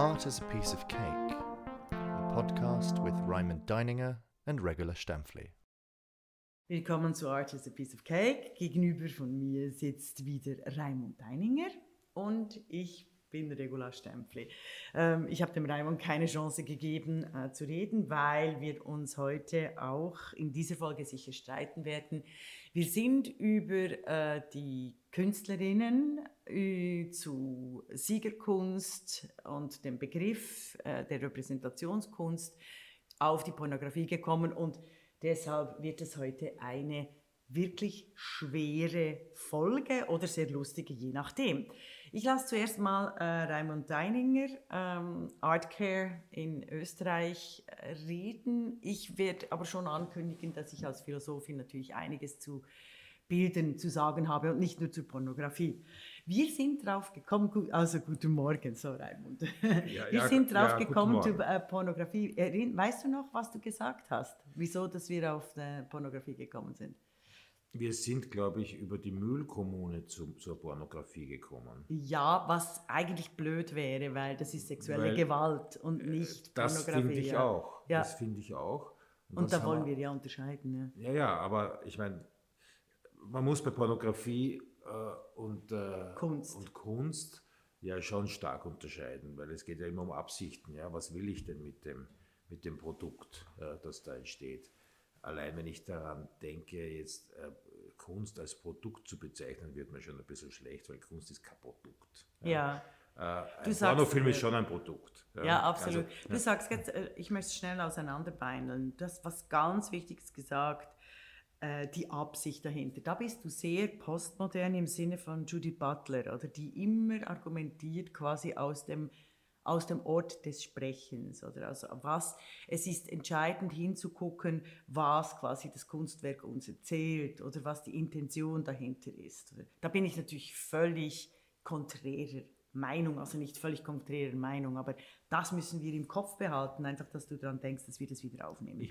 Art as a Piece of Cake, a podcast with Raymond Deininger and Regula Stempfli. Willkommen zu Art is a Piece of Cake. Gegenüber von mir sitzt wieder Raimund Deininger und ich bin Regula Stempfli. Ähm, ich habe dem Raimund keine Chance gegeben äh, zu reden, weil wir uns heute auch in dieser Folge sicher streiten werden. Wir sind über äh, die Künstlerinnen äh, zu Siegerkunst und dem Begriff äh, der Repräsentationskunst auf die Pornografie gekommen und deshalb wird es heute eine wirklich schwere Folge oder sehr lustige, je nachdem. Ich lasse zuerst mal äh, Raimund Deininger, ähm, Artcare in Österreich, äh, reden. Ich werde aber schon ankündigen, dass ich als Philosophin natürlich einiges zu Bildern zu sagen habe und nicht nur zur Pornografie. Wir sind drauf gekommen, also guten Morgen, so Raimund. Ja, wir ja, sind drauf ja, gekommen zu äh, Pornografie. Weißt du noch, was du gesagt hast? Wieso, dass wir auf äh, Pornografie gekommen sind? Wir sind, glaube ich, über die Müllkommune zu, zur Pornografie gekommen. Ja, was eigentlich blöd wäre, weil das ist sexuelle weil, Gewalt und äh, nicht das Pornografie. Das finde ich ja. auch. Ja. Das finde ich auch. Und, und da wollen wir ja unterscheiden. Ja, ja, ja aber ich meine, man muss bei Pornografie äh, und, äh, Kunst. und Kunst ja schon stark unterscheiden, weil es geht ja immer um Absichten. Ja? Was will ich denn mit dem, mit dem Produkt, äh, das da entsteht? Allein wenn ich daran denke, jetzt äh, Kunst als Produkt zu bezeichnen, wird mir schon ein bisschen schlecht, weil Kunst ist kein Produkt. Ja. ja. Äh, ein Pornofilm ist äh, schon ein Produkt. Ja, ja absolut. Also, du sagst jetzt, äh, ich möchte es schnell auseinanderbeineln. Du hast was ganz Wichtiges gesagt, äh, die Absicht dahinter. Da bist du sehr postmodern im Sinne von Judy Butler, oder die immer argumentiert quasi aus dem aus dem Ort des Sprechens oder also was es ist entscheidend hinzugucken, was quasi das Kunstwerk uns erzählt oder was die Intention dahinter ist. Da bin ich natürlich völlig konträrer Meinung, also nicht völlig konträrer Meinung, aber das müssen wir im Kopf behalten, einfach, dass du daran denkst, dass wir das wieder aufnehmen.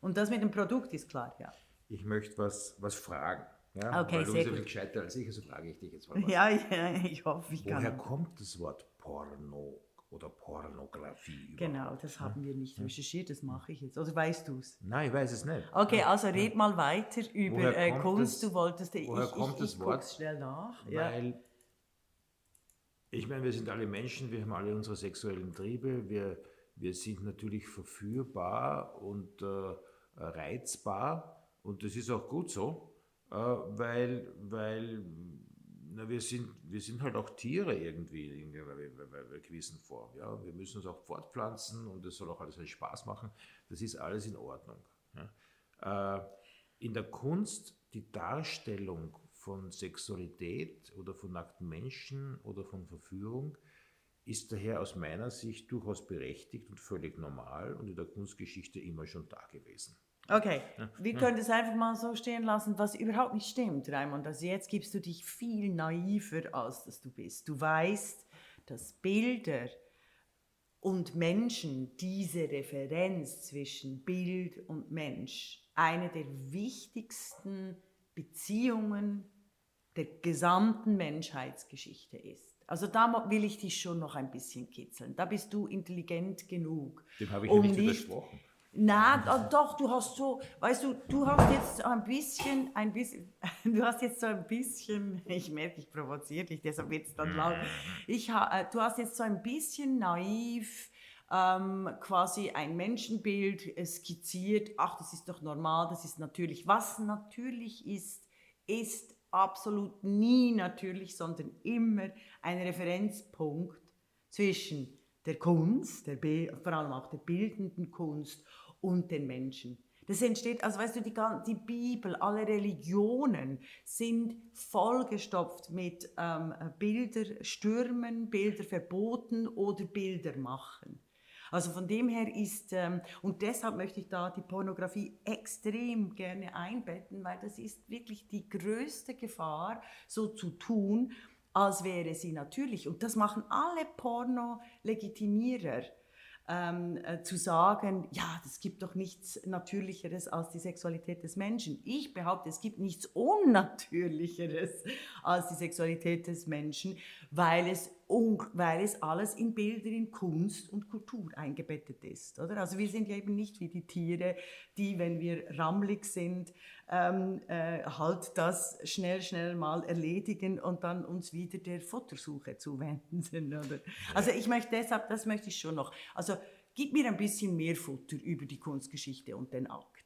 Und das mit dem Produkt ist klar, ja. Ich möchte was, was fragen. Ja, okay, weil sehr du bist ja gescheiter als ich, also frage ich dich jetzt mal was. Ja, ja ich hoffe, ich Woher kann. Woher kommt das Wort Porno? Oder Pornografie. Überhaupt. Genau, das haben wir nicht recherchiert, das mache ich jetzt. Oder weißt du es? Nein, ich weiß es nicht. Okay, also red mal weiter über äh, Kunst. Das, du wolltest, ich, woher kommt ich, das ich Wort? schnell nach. Weil, ja. ich meine, wir sind alle Menschen, wir haben alle unsere sexuellen Triebe, wir, wir sind natürlich verführbar und äh, reizbar und das ist auch gut so, äh, weil, weil na, wir, sind, wir sind halt auch Tiere irgendwie in einer gewissen Form. Ja? Wir müssen uns auch fortpflanzen und es soll auch alles Spaß machen. Das ist alles in Ordnung. Ja? Äh, in der Kunst die Darstellung von Sexualität oder von nackten Menschen oder von Verführung ist daher aus meiner Sicht durchaus berechtigt und völlig normal und in der Kunstgeschichte immer schon da gewesen. Okay, wir können das einfach mal so stehen lassen, was überhaupt nicht stimmt, Raimund. Also jetzt gibst du dich viel naiver, als dass du bist. Du weißt, dass Bilder und Menschen, diese Referenz zwischen Bild und Mensch, eine der wichtigsten Beziehungen der gesamten Menschheitsgeschichte ist. Also da will ich dich schon noch ein bisschen kitzeln. Da bist du intelligent genug. Dem habe ich um nicht widersprochen. Na, doch, du hast so, weißt du, du hast jetzt ein bisschen, ein bisschen, du hast jetzt so ein bisschen, ich merke, ich provoziere dich, deshalb wird es dann laut. Ich, äh, du hast jetzt so ein bisschen naiv ähm, quasi ein Menschenbild skizziert. Ach, das ist doch normal, das ist natürlich. Was natürlich ist, ist absolut nie natürlich, sondern immer ein Referenzpunkt zwischen der Kunst, der vor allem auch der bildenden Kunst und den Menschen. Das entsteht, also weißt du, die, die Bibel, alle Religionen sind vollgestopft mit ähm, Bilderstürmen, Bilderverboten oder Bildermachen. Also von dem her ist, ähm, und deshalb möchte ich da die Pornografie extrem gerne einbetten, weil das ist wirklich die größte Gefahr, so zu tun, als wäre sie natürlich. Und das machen alle Porno-Legitimierer ähm, äh, zu sagen, ja, es gibt doch nichts Natürlicheres als die Sexualität des Menschen. Ich behaupte, es gibt nichts Unnatürlicheres als die Sexualität des Menschen, weil es weil es alles in Bilder, in Kunst und Kultur eingebettet ist. Oder? Also wir sind ja eben nicht wie die Tiere, die, wenn wir rammelig sind, ähm, äh, halt das schnell, schnell mal erledigen und dann uns wieder der Futtersuche zuwenden. Oder? Also ich möchte deshalb, das möchte ich schon noch. Also gib mir ein bisschen mehr Futter über die Kunstgeschichte und den Akt.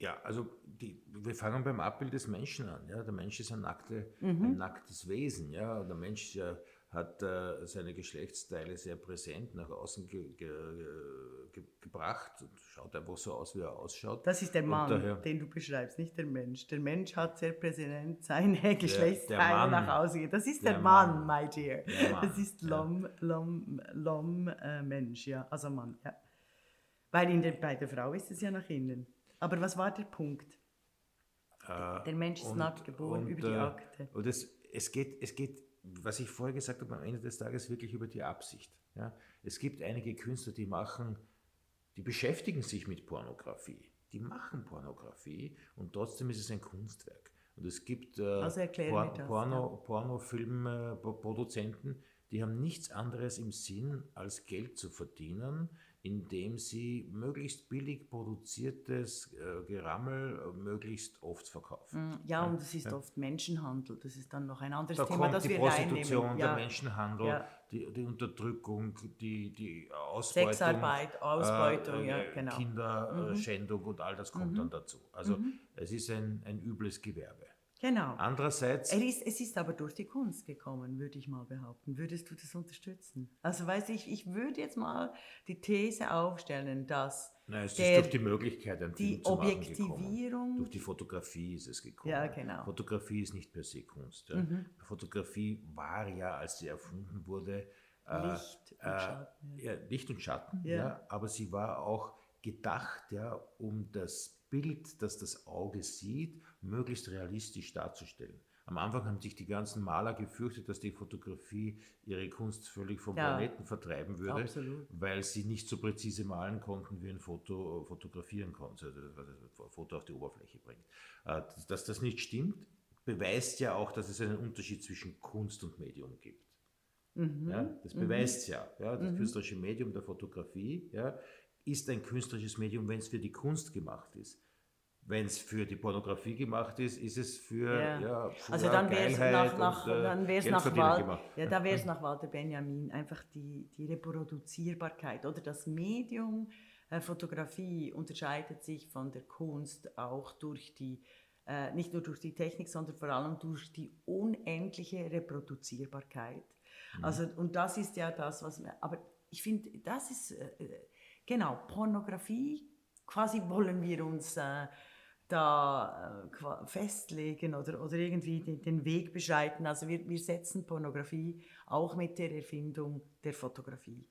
Ja, also die, wir fangen beim Abbild des Menschen an. Ja? Der Mensch ist ein, nackte, mhm. ein nacktes Wesen. Ja? Der Mensch ist ja hat äh, seine Geschlechtsteile sehr präsent nach außen ge ge ge gebracht und schaut einfach so aus, wie er ausschaut. Das ist der Mann, daher, den du beschreibst, nicht der Mensch. Der Mensch hat sehr präsent seine Geschlechtsteile nach außen. Das ist der, der Mann, Mann, my dear. Das ist Lom, ja. Lom, Lom äh, Mensch, ja, also Mann. Ja. Weil in der, bei der Frau ist es ja nach innen. Aber was war der Punkt? Äh, der Mensch ist und, nackt geboren und, über die äh, Akte. Und es, es, geht, es geht was ich vorher gesagt habe, am Ende des Tages wirklich über die Absicht. Ja? Es gibt einige Künstler, die machen, die beschäftigen sich mit Pornografie. Die machen Pornografie und trotzdem ist es ein Kunstwerk. Und es gibt äh, also Por das, Porno, ja. Pornofilmproduzenten, die haben nichts anderes im Sinn, als Geld zu verdienen indem sie möglichst billig produziertes äh, Gerammel äh, möglichst oft verkaufen. Mm, ja, und das ist ja. oft Menschenhandel. Das ist dann noch ein anderes da Thema, das die wir Prostitution, reinnehmen. der Menschenhandel, ja. die, die, Unterdrückung, die, die Ausbeutung. Sexarbeit, Ausbeutung, äh, ja, genau. Kinderschändung mhm. und all das kommt mhm. dann dazu. Also mhm. es ist ein, ein übles Gewerbe. Genau. Andererseits. Es ist, es ist aber durch die Kunst gekommen, würde ich mal behaupten. Würdest du das unterstützen? Also, weiß ich, ich würde jetzt mal die These aufstellen, dass. Nein, es der, ist durch die Möglichkeit, ein die Film zu Objektivierung. Durch die Fotografie ist es gekommen. Ja, genau. Fotografie ist nicht per se Kunst. Ja. Mhm. Fotografie war ja, als sie erfunden wurde, äh, Licht und äh, Schatten. Ja. ja. Licht und Schatten, ja. ja. aber sie war auch gedacht, ja, um das Bild, das das Auge sieht, möglichst realistisch darzustellen. Am Anfang haben sich die ganzen Maler gefürchtet, dass die Fotografie ihre Kunst völlig vom ja, Planeten vertreiben würde, absolut. weil sie nicht so präzise malen konnten, wie ein Foto fotografieren konnte, also was ein Foto auf die Oberfläche bringt. Äh, dass das nicht stimmt, beweist ja auch, dass es einen Unterschied zwischen Kunst und Medium gibt. Mhm. Ja, das mhm. beweist ja, ja das mhm. künstlerische Medium der Fotografie ja, ist ein künstlerisches Medium, wenn es für die Kunst gemacht ist. Wenn es für die Pornografie gemacht ist, ist es für ja, ja also dann wäre es nach, nach, und, äh, dann wär's nach, Wal ja, da wäre es nach Walter Benjamin einfach die, die Reproduzierbarkeit oder das Medium äh, Fotografie unterscheidet sich von der Kunst auch durch die äh, nicht nur durch die Technik, sondern vor allem durch die unendliche Reproduzierbarkeit. Mhm. Also und das ist ja das, was aber ich finde, das ist äh, äh, genau Pornografie. Quasi wollen wir uns äh, da äh, festlegen oder, oder irgendwie den, den Weg beschreiten. Also wir, wir setzen Pornografie auch mit der Erfindung der Fotografie.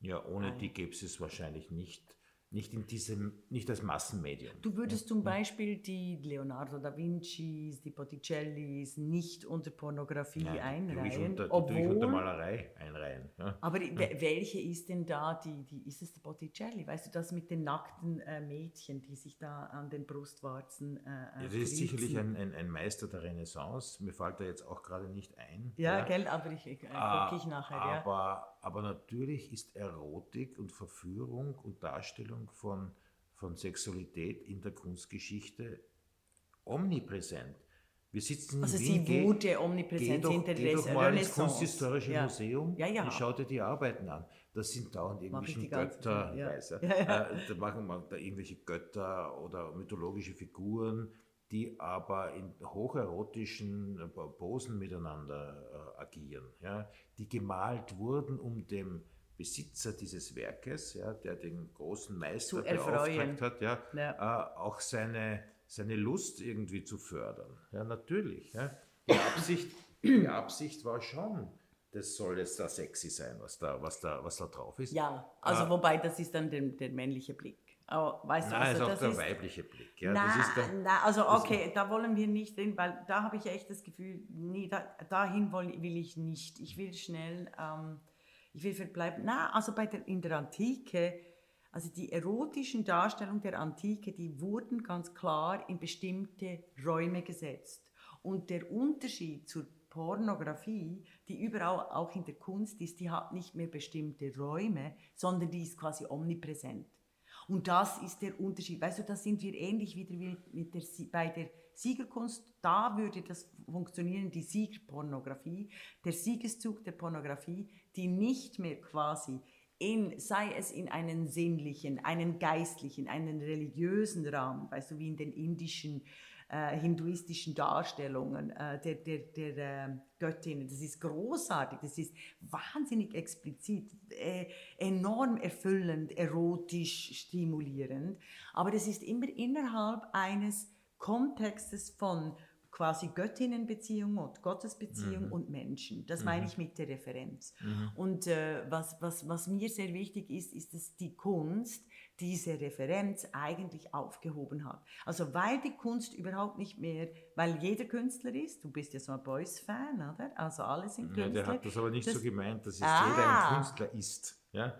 Ja, ohne ein. die gäbe es wahrscheinlich nicht nicht in diesem, nicht als Massenmedium. Du würdest zum Beispiel die Leonardo da Vincis, die Botticellis nicht unter Pornografie Nein, einreihen, die unter, die obwohl, unter Malerei einreihen. Ja. Aber ja. welche ist denn da die, die, ist es die Botticelli? Weißt du, das mit den nackten äh, Mädchen, die sich da an den Brustwarzen äh, ja, Das ist sicherlich ein, ein, ein, Meister der Renaissance, mir fällt da jetzt auch gerade nicht ein. Ja, ja. gell, aber ich, ich, äh, ich nachher. Aber, aber natürlich ist Erotik und Verführung und Darstellung von, von Sexualität in der Kunstgeschichte omnipräsent. Wir sitzen also in Wien, sie wurde geh, omnipräsent geh doch, geh doch mal ins Kunsthistorische ja. Museum ja, ja. und schau dir die Arbeiten an. Das sind dauernd irgendwelche Götter, ja. Äh, da machen wir da irgendwelche Götter oder mythologische Figuren, die aber in hocherotischen Posen miteinander äh, agieren. Ja die gemalt wurden, um dem Besitzer dieses Werkes, ja, der den großen Meister beauftragt hat, ja, ja. Äh, auch seine, seine Lust irgendwie zu fördern. Ja, natürlich. Ja. Die, Absicht, die Absicht war schon, das soll jetzt da sexy sein, was da, was da, was da drauf ist. Ja, also äh, wobei das ist dann der, der männliche Blick. Aber weißt Nein, du, also ist auch der ist, weibliche Blick. Ja, na, na, also okay, da wollen wir nicht hin, weil da habe ich echt das Gefühl, nee, da, dahin will ich nicht. Ich will schnell, ähm, ich will verbleiben. Na, also bei der, in der Antike, also die erotischen Darstellungen der Antike, die wurden ganz klar in bestimmte Räume gesetzt. Und der Unterschied zur Pornografie, die überall auch in der Kunst ist, die hat nicht mehr bestimmte Räume, sondern die ist quasi omnipräsent. Und das ist der Unterschied. Weißt du, da sind wir ähnlich wieder wie mit der, bei der Siegerkunst. Da würde das funktionieren, die Siegerpornografie, der Siegeszug der Pornografie, die nicht mehr quasi in, sei es in einen sinnlichen, einen geistlichen, einen religiösen Rahmen, weißt du, wie in den indischen äh, hinduistischen Darstellungen äh, der, der, der äh, Göttinnen. Das ist großartig, das ist wahnsinnig explizit, äh, enorm erfüllend, erotisch stimulierend, aber das ist immer innerhalb eines Kontextes von quasi Göttinnenbeziehung und Gottesbeziehung mhm. und Menschen. Das mhm. meine ich mit der Referenz. Mhm. Und äh, was, was, was mir sehr wichtig ist, ist, dass die Kunst diese Referenz eigentlich aufgehoben hat. Also weil die Kunst überhaupt nicht mehr, weil jeder Künstler ist, du bist ja so ein Boys-Fan, oder? Also alle sind Künstler. Ja, der hat das aber nicht das, so gemeint, dass es ah. jeder ein Künstler ist. Ja?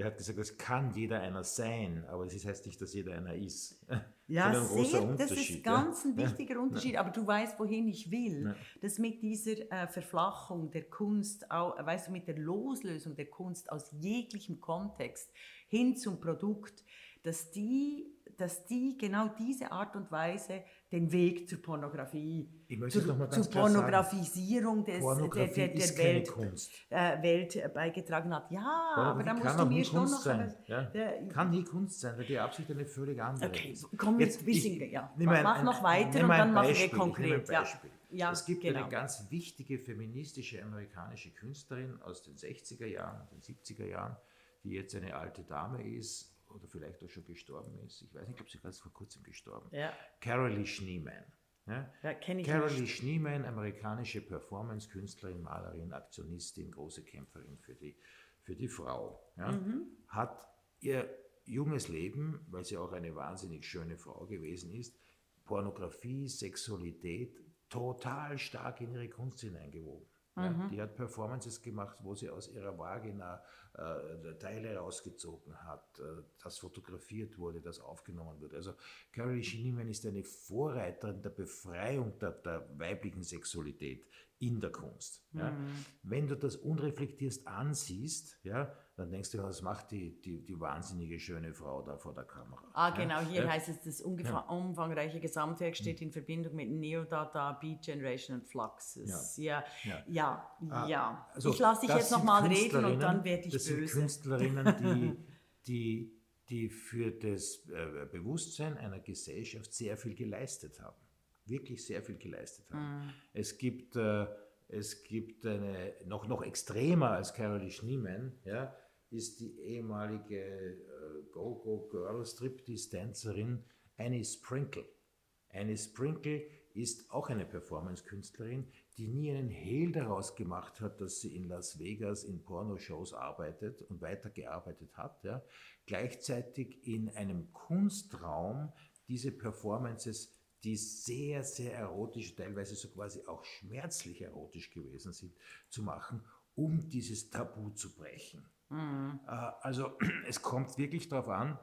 Der hat gesagt, es kann jeder einer sein, aber das heißt nicht, dass jeder einer ist. Ja, sehr, das ist ganz ja. ein wichtiger Unterschied, aber du weißt, wohin ich will. Ja. Dass mit dieser äh, Verflachung der Kunst, auch, weißt du, mit der Loslösung der Kunst aus jeglichem Kontext hin zum Produkt, dass die, dass die genau diese Art und Weise den Weg zur Pornografie, zur, zur Pornografisierung des, Pornografie der, der, der Welt, äh, Welt, beigetragen hat. Ja, aber da musst du mir schon noch... Sein, ja? der, kann nie Kunst sein, weil die Absicht eine völlig andere okay, ist. Komm, jetzt, ich, ja. mach ein, noch weiter und dann machen wir konkret. Ja. Ja, es gibt genau. eine ganz wichtige feministische amerikanische Künstlerin aus den 60er Jahren, den 70er Jahren, die jetzt eine alte Dame ist oder vielleicht auch schon gestorben ist. Ich weiß nicht, ob sie gerade vor kurzem gestorben ist. Ja. Carolee Schneeman. Ja? Ja, kenne ich Carolee nicht. Schneeman, amerikanische Performance-Künstlerin, Malerin, Aktionistin, große Kämpferin für die, für die Frau. Ja? Mhm. Hat ihr junges Leben, weil sie auch eine wahnsinnig schöne Frau gewesen ist, Pornografie, Sexualität total stark in ihre Kunst hineingewoben. Mhm. die hat Performances gemacht, wo sie aus ihrer Vagina äh, Teile rausgezogen hat, äh, das fotografiert wurde, das aufgenommen wurde. Also Carol Schneeman ist eine Vorreiterin der Befreiung der, der weiblichen Sexualität in der Kunst. Ja. Mhm. Wenn du das unreflektierst ansiehst, ja, dann denkst du, was macht die, die, die wahnsinnige schöne Frau da vor der Kamera? Ah, genau, hier ja? heißt es, das umfangreiche Gesamtwerk steht in Verbindung mit Neodata, Beat Generation und Fluxus. Ja, ja, ja. ja. ja. Also, ich lasse dich jetzt nochmal reden und dann werde ich das böse. Das sind Künstlerinnen, die, die, die für das äh, Bewusstsein einer Gesellschaft sehr viel geleistet haben. Wirklich sehr viel geleistet haben. Mhm. Es gibt... Äh, es gibt eine, noch, noch extremer als Caroline Schneeman, ja, ist die ehemalige äh, Go-Go-Girl Striptease-Tänzerin Annie Sprinkle. Annie Sprinkle ist auch eine Performance-Künstlerin, die nie einen Hehl daraus gemacht hat, dass sie in Las Vegas in Pornoshows arbeitet und weitergearbeitet hat. Ja. Gleichzeitig in einem Kunstraum diese Performances, die sehr, sehr erotisch, teilweise so quasi auch schmerzlich erotisch gewesen sind, zu machen, um dieses Tabu zu brechen. Mhm. Also es kommt wirklich darauf an,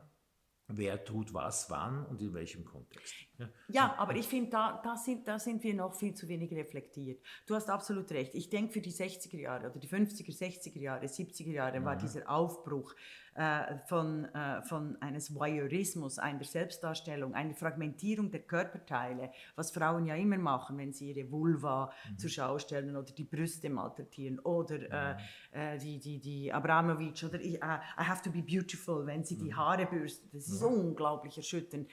wer tut was, wann und in welchem Kontext. Ja, ja aber ich finde, da, da, sind, da sind wir noch viel zu wenig reflektiert. Du hast absolut recht. Ich denke, für die 60er Jahre oder die 50er, 60er Jahre, 70er Jahre mhm. war dieser Aufbruch äh, von, äh, von eines Voyeurismus, einer Selbstdarstellung, einer Fragmentierung der Körperteile, was Frauen ja immer machen, wenn sie ihre Vulva mhm. zur Schau stellen oder die Brüste malträtieren oder mhm. äh, die, die, die Abramovic oder ich, uh, I have to be beautiful, wenn sie die mhm. Haare bürsten. Das ist unglaublich erschütternd.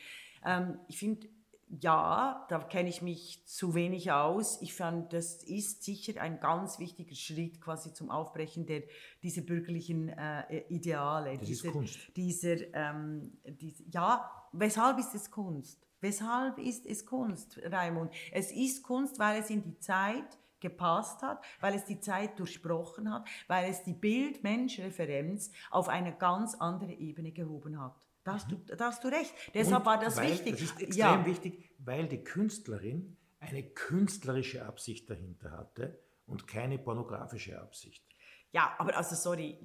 Ähm, ich finde, ja, da kenne ich mich zu wenig aus. Ich fand, das ist sicher ein ganz wichtiger Schritt quasi zum Aufbrechen der, dieser bürgerlichen äh, Ideale. Das dieser, ist Kunst. Dieser, ähm, dieser, ja, weshalb ist es Kunst? Weshalb ist es Kunst, Raimund? Es ist Kunst, weil es in die Zeit gepasst hat, weil es die Zeit durchbrochen hat, weil es die Bild-Mensch-Referenz auf eine ganz andere Ebene gehoben hat. Da hast, du, da hast du recht. Deshalb Und war das weil, wichtig. Das ist extrem ja. wichtig, weil die Künstlerin eine künstlerische Absicht dahinter hatte und keine pornografische Absicht. Ja, aber also sorry,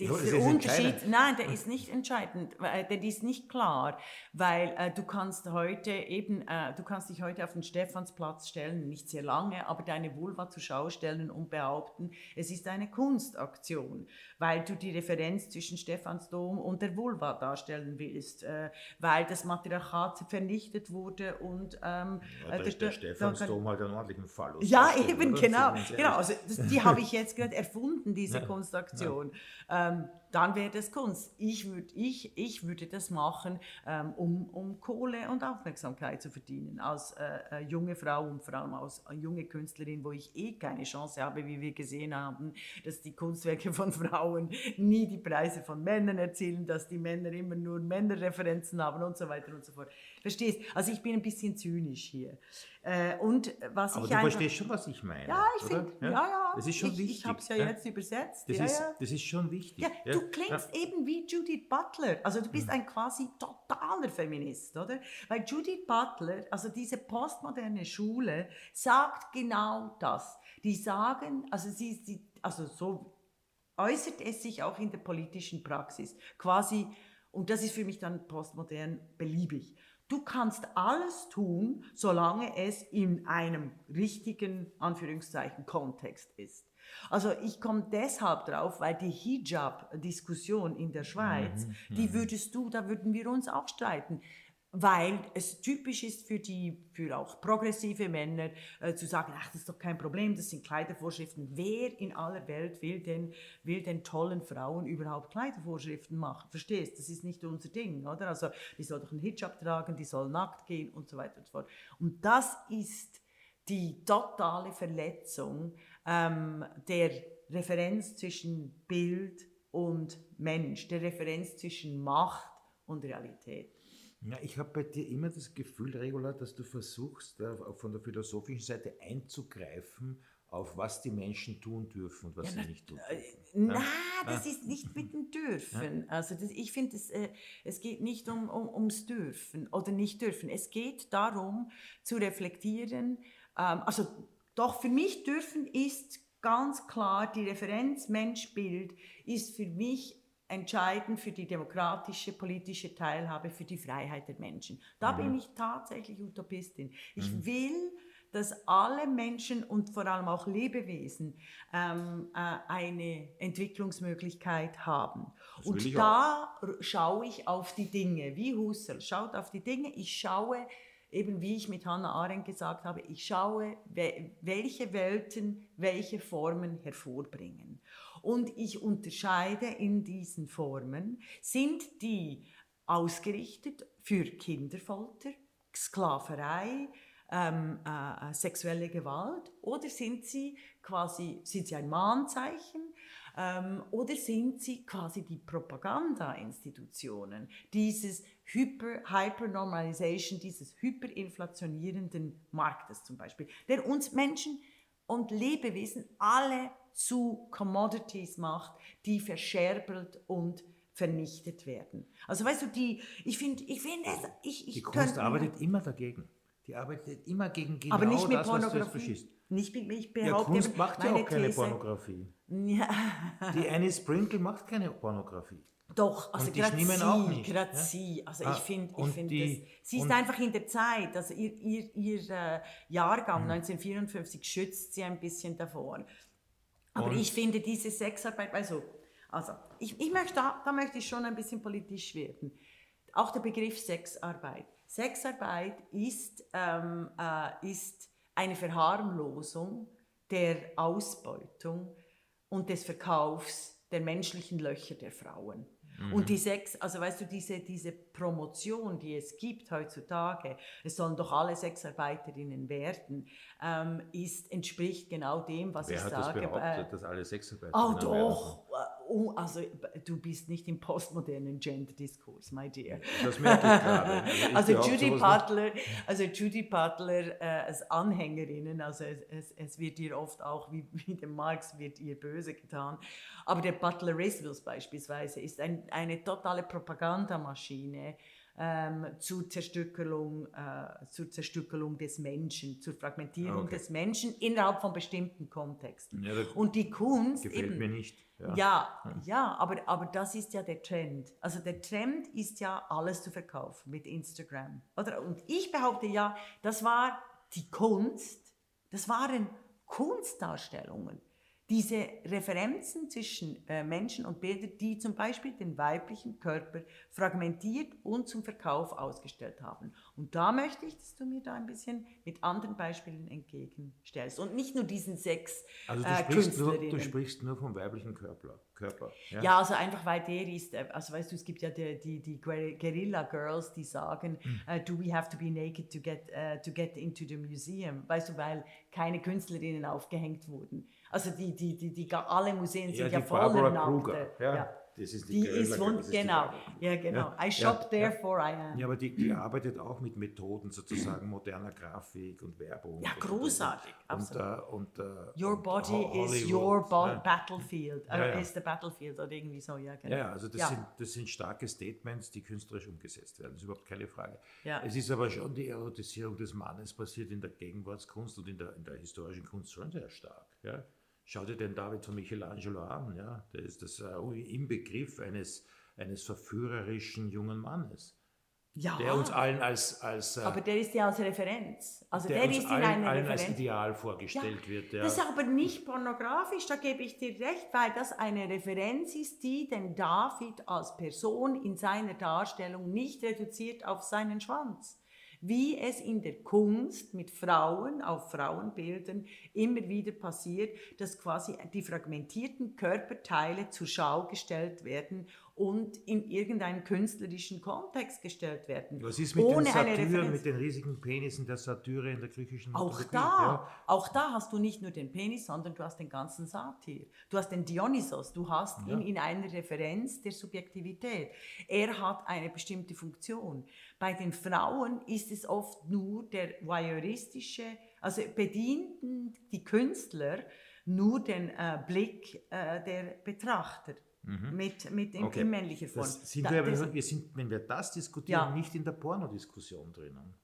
der ist Unterschied, nein, der ist nicht entscheidend, der ist nicht klar, weil äh, du kannst heute eben, äh, du kannst dich heute auf den Stephansplatz stellen, nicht sehr lange, aber deine Vulva zur Schau stellen und behaupten, es ist eine Kunstaktion, weil du die Referenz zwischen Stephansdom und der Vulva darstellen willst, äh, weil das Matriarchat vernichtet wurde und ähm, Ja, äh, ist der Stephansdom halt einen ordentlichen Phallus. ja, eben, genau. Genau also das, die habe ich jetzt gerade erfunden, diese Ja, Kunstaktion. Ähm, dann wäre das Kunst. Ich, würd, ich, ich würde das machen, ähm, um, um Kohle und Aufmerksamkeit zu verdienen. Als äh, äh, junge Frau und vor allem als äh, junge Künstlerin, wo ich eh keine Chance habe, wie wir gesehen haben, dass die Kunstwerke von Frauen nie die Preise von Männern erzielen, dass die Männer immer nur Männerreferenzen haben und so weiter und so fort. Verstehst? Also ich bin ein bisschen zynisch hier. Äh, und was Aber ich du einfach- verstehst schon, was ich meine. ja, ich finde, ja, ja. Das ist schon ich, wichtig. Ich habe es ja, jetzt übersetzt. Das, ja, ist, ja. das ist schon wichtig. Ja, du klingst eben wie Judith Butler. Also du bist ein quasi totaler Feminist, oder? Weil Judith Butler, also diese postmoderne Schule, sagt genau das. Die sagen, also sie, sie also so äußert es sich auch in der politischen Praxis. Quasi, und das ist für mich dann postmodern beliebig. Du kannst alles tun, solange es in einem richtigen, Anführungszeichen, Kontext ist. Also ich komme deshalb drauf, weil die Hijab-Diskussion in der Schweiz, die würdest du, da würden wir uns auch streiten, weil es typisch ist für die, für auch progressive Männer äh, zu sagen, ach, das ist doch kein Problem, das sind Kleidervorschriften. Wer in aller Welt will denn, will denn tollen Frauen überhaupt Kleidervorschriften machen? Verstehst? Das ist nicht unser Ding, oder? Also die soll doch einen Hijab tragen, die soll nackt gehen und so weiter und so fort. Und das ist die totale Verletzung ähm, der Referenz zwischen Bild und Mensch, der Referenz zwischen Macht und Realität. Ja, ich habe bei dir immer das Gefühl, Regula, dass du versuchst, äh, auch von der philosophischen Seite einzugreifen, auf was die Menschen tun dürfen und was sie nicht tun dürfen. Na, das ist nicht mit dem Dürfen. Also das, ich finde, es, äh, es geht nicht um, um, ums Dürfen oder nicht dürfen. Es geht darum zu reflektieren. Ähm, also doch für mich dürfen ist ganz klar die Referenz Mensch-Bild ist für mich entscheidend für die demokratische politische Teilhabe, für die Freiheit der Menschen. Da bin ich tatsächlich Utopistin. Ich will dass alle Menschen und vor allem auch Lebewesen ähm, äh, eine Entwicklungsmöglichkeit haben. will und da r- schaue ich auf die Dinge, wie Husserl schaut auf die Dinge. Ich schaue, eben wie ich mit Hannah Arendt gesagt habe, ich schaue, we welche Welten welche Formen hervorbringen. Und ich unterscheide in diesen Formen, sind die ausgerichtet für Kinderfolter, Sklaverei, ähm, äh, äh, sexuelle Gewalt oder sind sie quasi sind sie ein Mahnzeichen ähm, oder sind sie quasi die Propagandainstitutionen dieses Hyper, Hypernormalization, dieses hyperinflationierenden Marktes zum Beispiel, der uns Menschen und Lebewesen alle zu Commodities macht, die verscherbelt und vernichtet werden. Also weißt du, die, ich finde, ich finde es, ich, ich Die Kunst arbeitet immer dagegen. Die arbeitet immer gegen genau aber nicht mit das, was du jetzt Pornografie. beschießt. Nicht mit, ich Ja, behaupte, Kunst macht ja auch keine These- Pornografie. Ja, Die Annie Sprinkle macht keine Pornografie. doch, also Und die gerade sie, auch nicht, gerade ja? sie. Also Ah, ich finde, ich die- das- sie ist einfach in der Zeit. Also ihr, ihr, ihr äh, Jahrgang Mhm. 1954 schützt sie ein bisschen davor. Aber Und- ich finde diese Sexarbeit, also, also ich, ich möchte, da, da möchte ich schon ein bisschen politisch werden. Auch der Begriff Sexarbeit. Sexarbeit ist, ähm, äh, ist eine Verharmlosung der Ausbeutung und des Verkaufs der menschlichen Löcher der Frauen. Und die Sex, also weißt du, diese, diese Promotion, die es gibt heutzutage, es sollen doch alle Sexarbeiterinnen werden, ähm, ist, entspricht genau dem, was Wer ich hat das sage. behauptet, äh, dass alle Sexarbeiter Oh doch, Äh, oh, also du bist nicht im postmodernen Gender-Diskurs, my dear. Das merke ich gerade. Also behaupte Judy Butler, also Judy Butler äh, als Anhängerinnen, also es, es, es wird ihr oft auch, wie, wie dem Marx wird ihr böse getan, aber der Butlerismus beispielsweise ist ein, eine totale Propagandamaschine ähm, zur, Zerstückelung, äh, zur Zerstückelung des Menschen, zur Fragmentierung Okay. des Menschen innerhalb von bestimmten Kontexten. Ja, Und die Kunst gefällt eben, mir nicht. Ja. ja, ja, aber, aber das ist ja der Trend. Also der Trend ist ja, alles zu verkaufen mit Instagram. Oder? Und ich behaupte ja, das war die Kunst, das waren Kunstdarstellungen. Diese Referenzen zwischen äh, Menschen und Bildern, die zum Beispiel den weiblichen Körper fragmentiert und zum Verkauf ausgestellt haben. Und da möchte ich, dass du mir da ein bisschen mit anderen Beispielen entgegenstellst. Und nicht nur diesen sechs Also du, äh, sprichst nur, du sprichst nur vom weiblichen Körper. Körper Ja, also einfach weil der ist, äh, also weißt du, es gibt ja die, die, die Guer- Guerilla Girls, die sagen, Hm. äh, do we have to be naked to get, äh, to get into the museum? Weißt du, weil keine Künstlerinnen aufgehängt wurden. Also die, die, die, die, alle Museen Ja, sind ja, die voller Barbara Nackte. Kruger. Ja, das ist die Die ist, wund genau, ja genau. Ja, I shop ja, therefore I am. Ja, aber die, die arbeitet auch mit Methoden sozusagen moderner Grafik und Werbung. Ja, großartig, Und, absolut. und, äh, und, Your und body Ho- is Hollywood, your bo ja. battlefield. Ja, ja. Äh, is the battlefield oder irgendwie so, ja genau. Ja, ja, also das, Ja. Sind, das sind starke Statements, die künstlerisch umgesetzt werden. Das ist überhaupt keine Frage. Ja. Es ist aber schon die Erotisierung des Mannes passiert in der Gegenwartskunst und in der, in der historischen Kunst schon sehr stark. Ja. Schau dir den David von Michelangelo an. Ja. Der ist das äh, im Begriff eines, eines verführerischen jungen Mannes, ja. der uns allen als, als, äh, aber der ist ja als Referenz. Also der, der uns ist in einer allen als. Ideal vorgestellt wird. Ja. Das ist aber nicht pornografisch, da gebe ich dir recht, weil das eine Referenz ist, die den David als Person in seiner Darstellung nicht reduziert auf seinen Schwanz. Wie es in der Kunst mit Frauen auf Frauenbildern immer wieder passiert, dass quasi die fragmentierten Körperteile zur Schau gestellt werden und in irgendeinen künstlerischen Kontext gestellt werden. Was ist mit ohne den Satyren, mit den riesigen Penissen der Satyre in der griechischen Auch Mythologie? da, Ja. auch da hast du nicht nur den Penis, sondern du hast den ganzen Satyr. Du hast den Dionysos, du hast ihn in einer Referenz der Subjektivität. Er hat eine bestimmte Funktion. Bei den Frauen ist es oft nur der voyeuristische, also bedienten die Künstler nur den äh, Blick äh, der Betrachter mit, mit in, Mhm. Okay. in männlicher Form. Sind Da- wir, das- wir sind, wenn wir das diskutieren, Ja. nicht in der Pornodiskussion drinnen.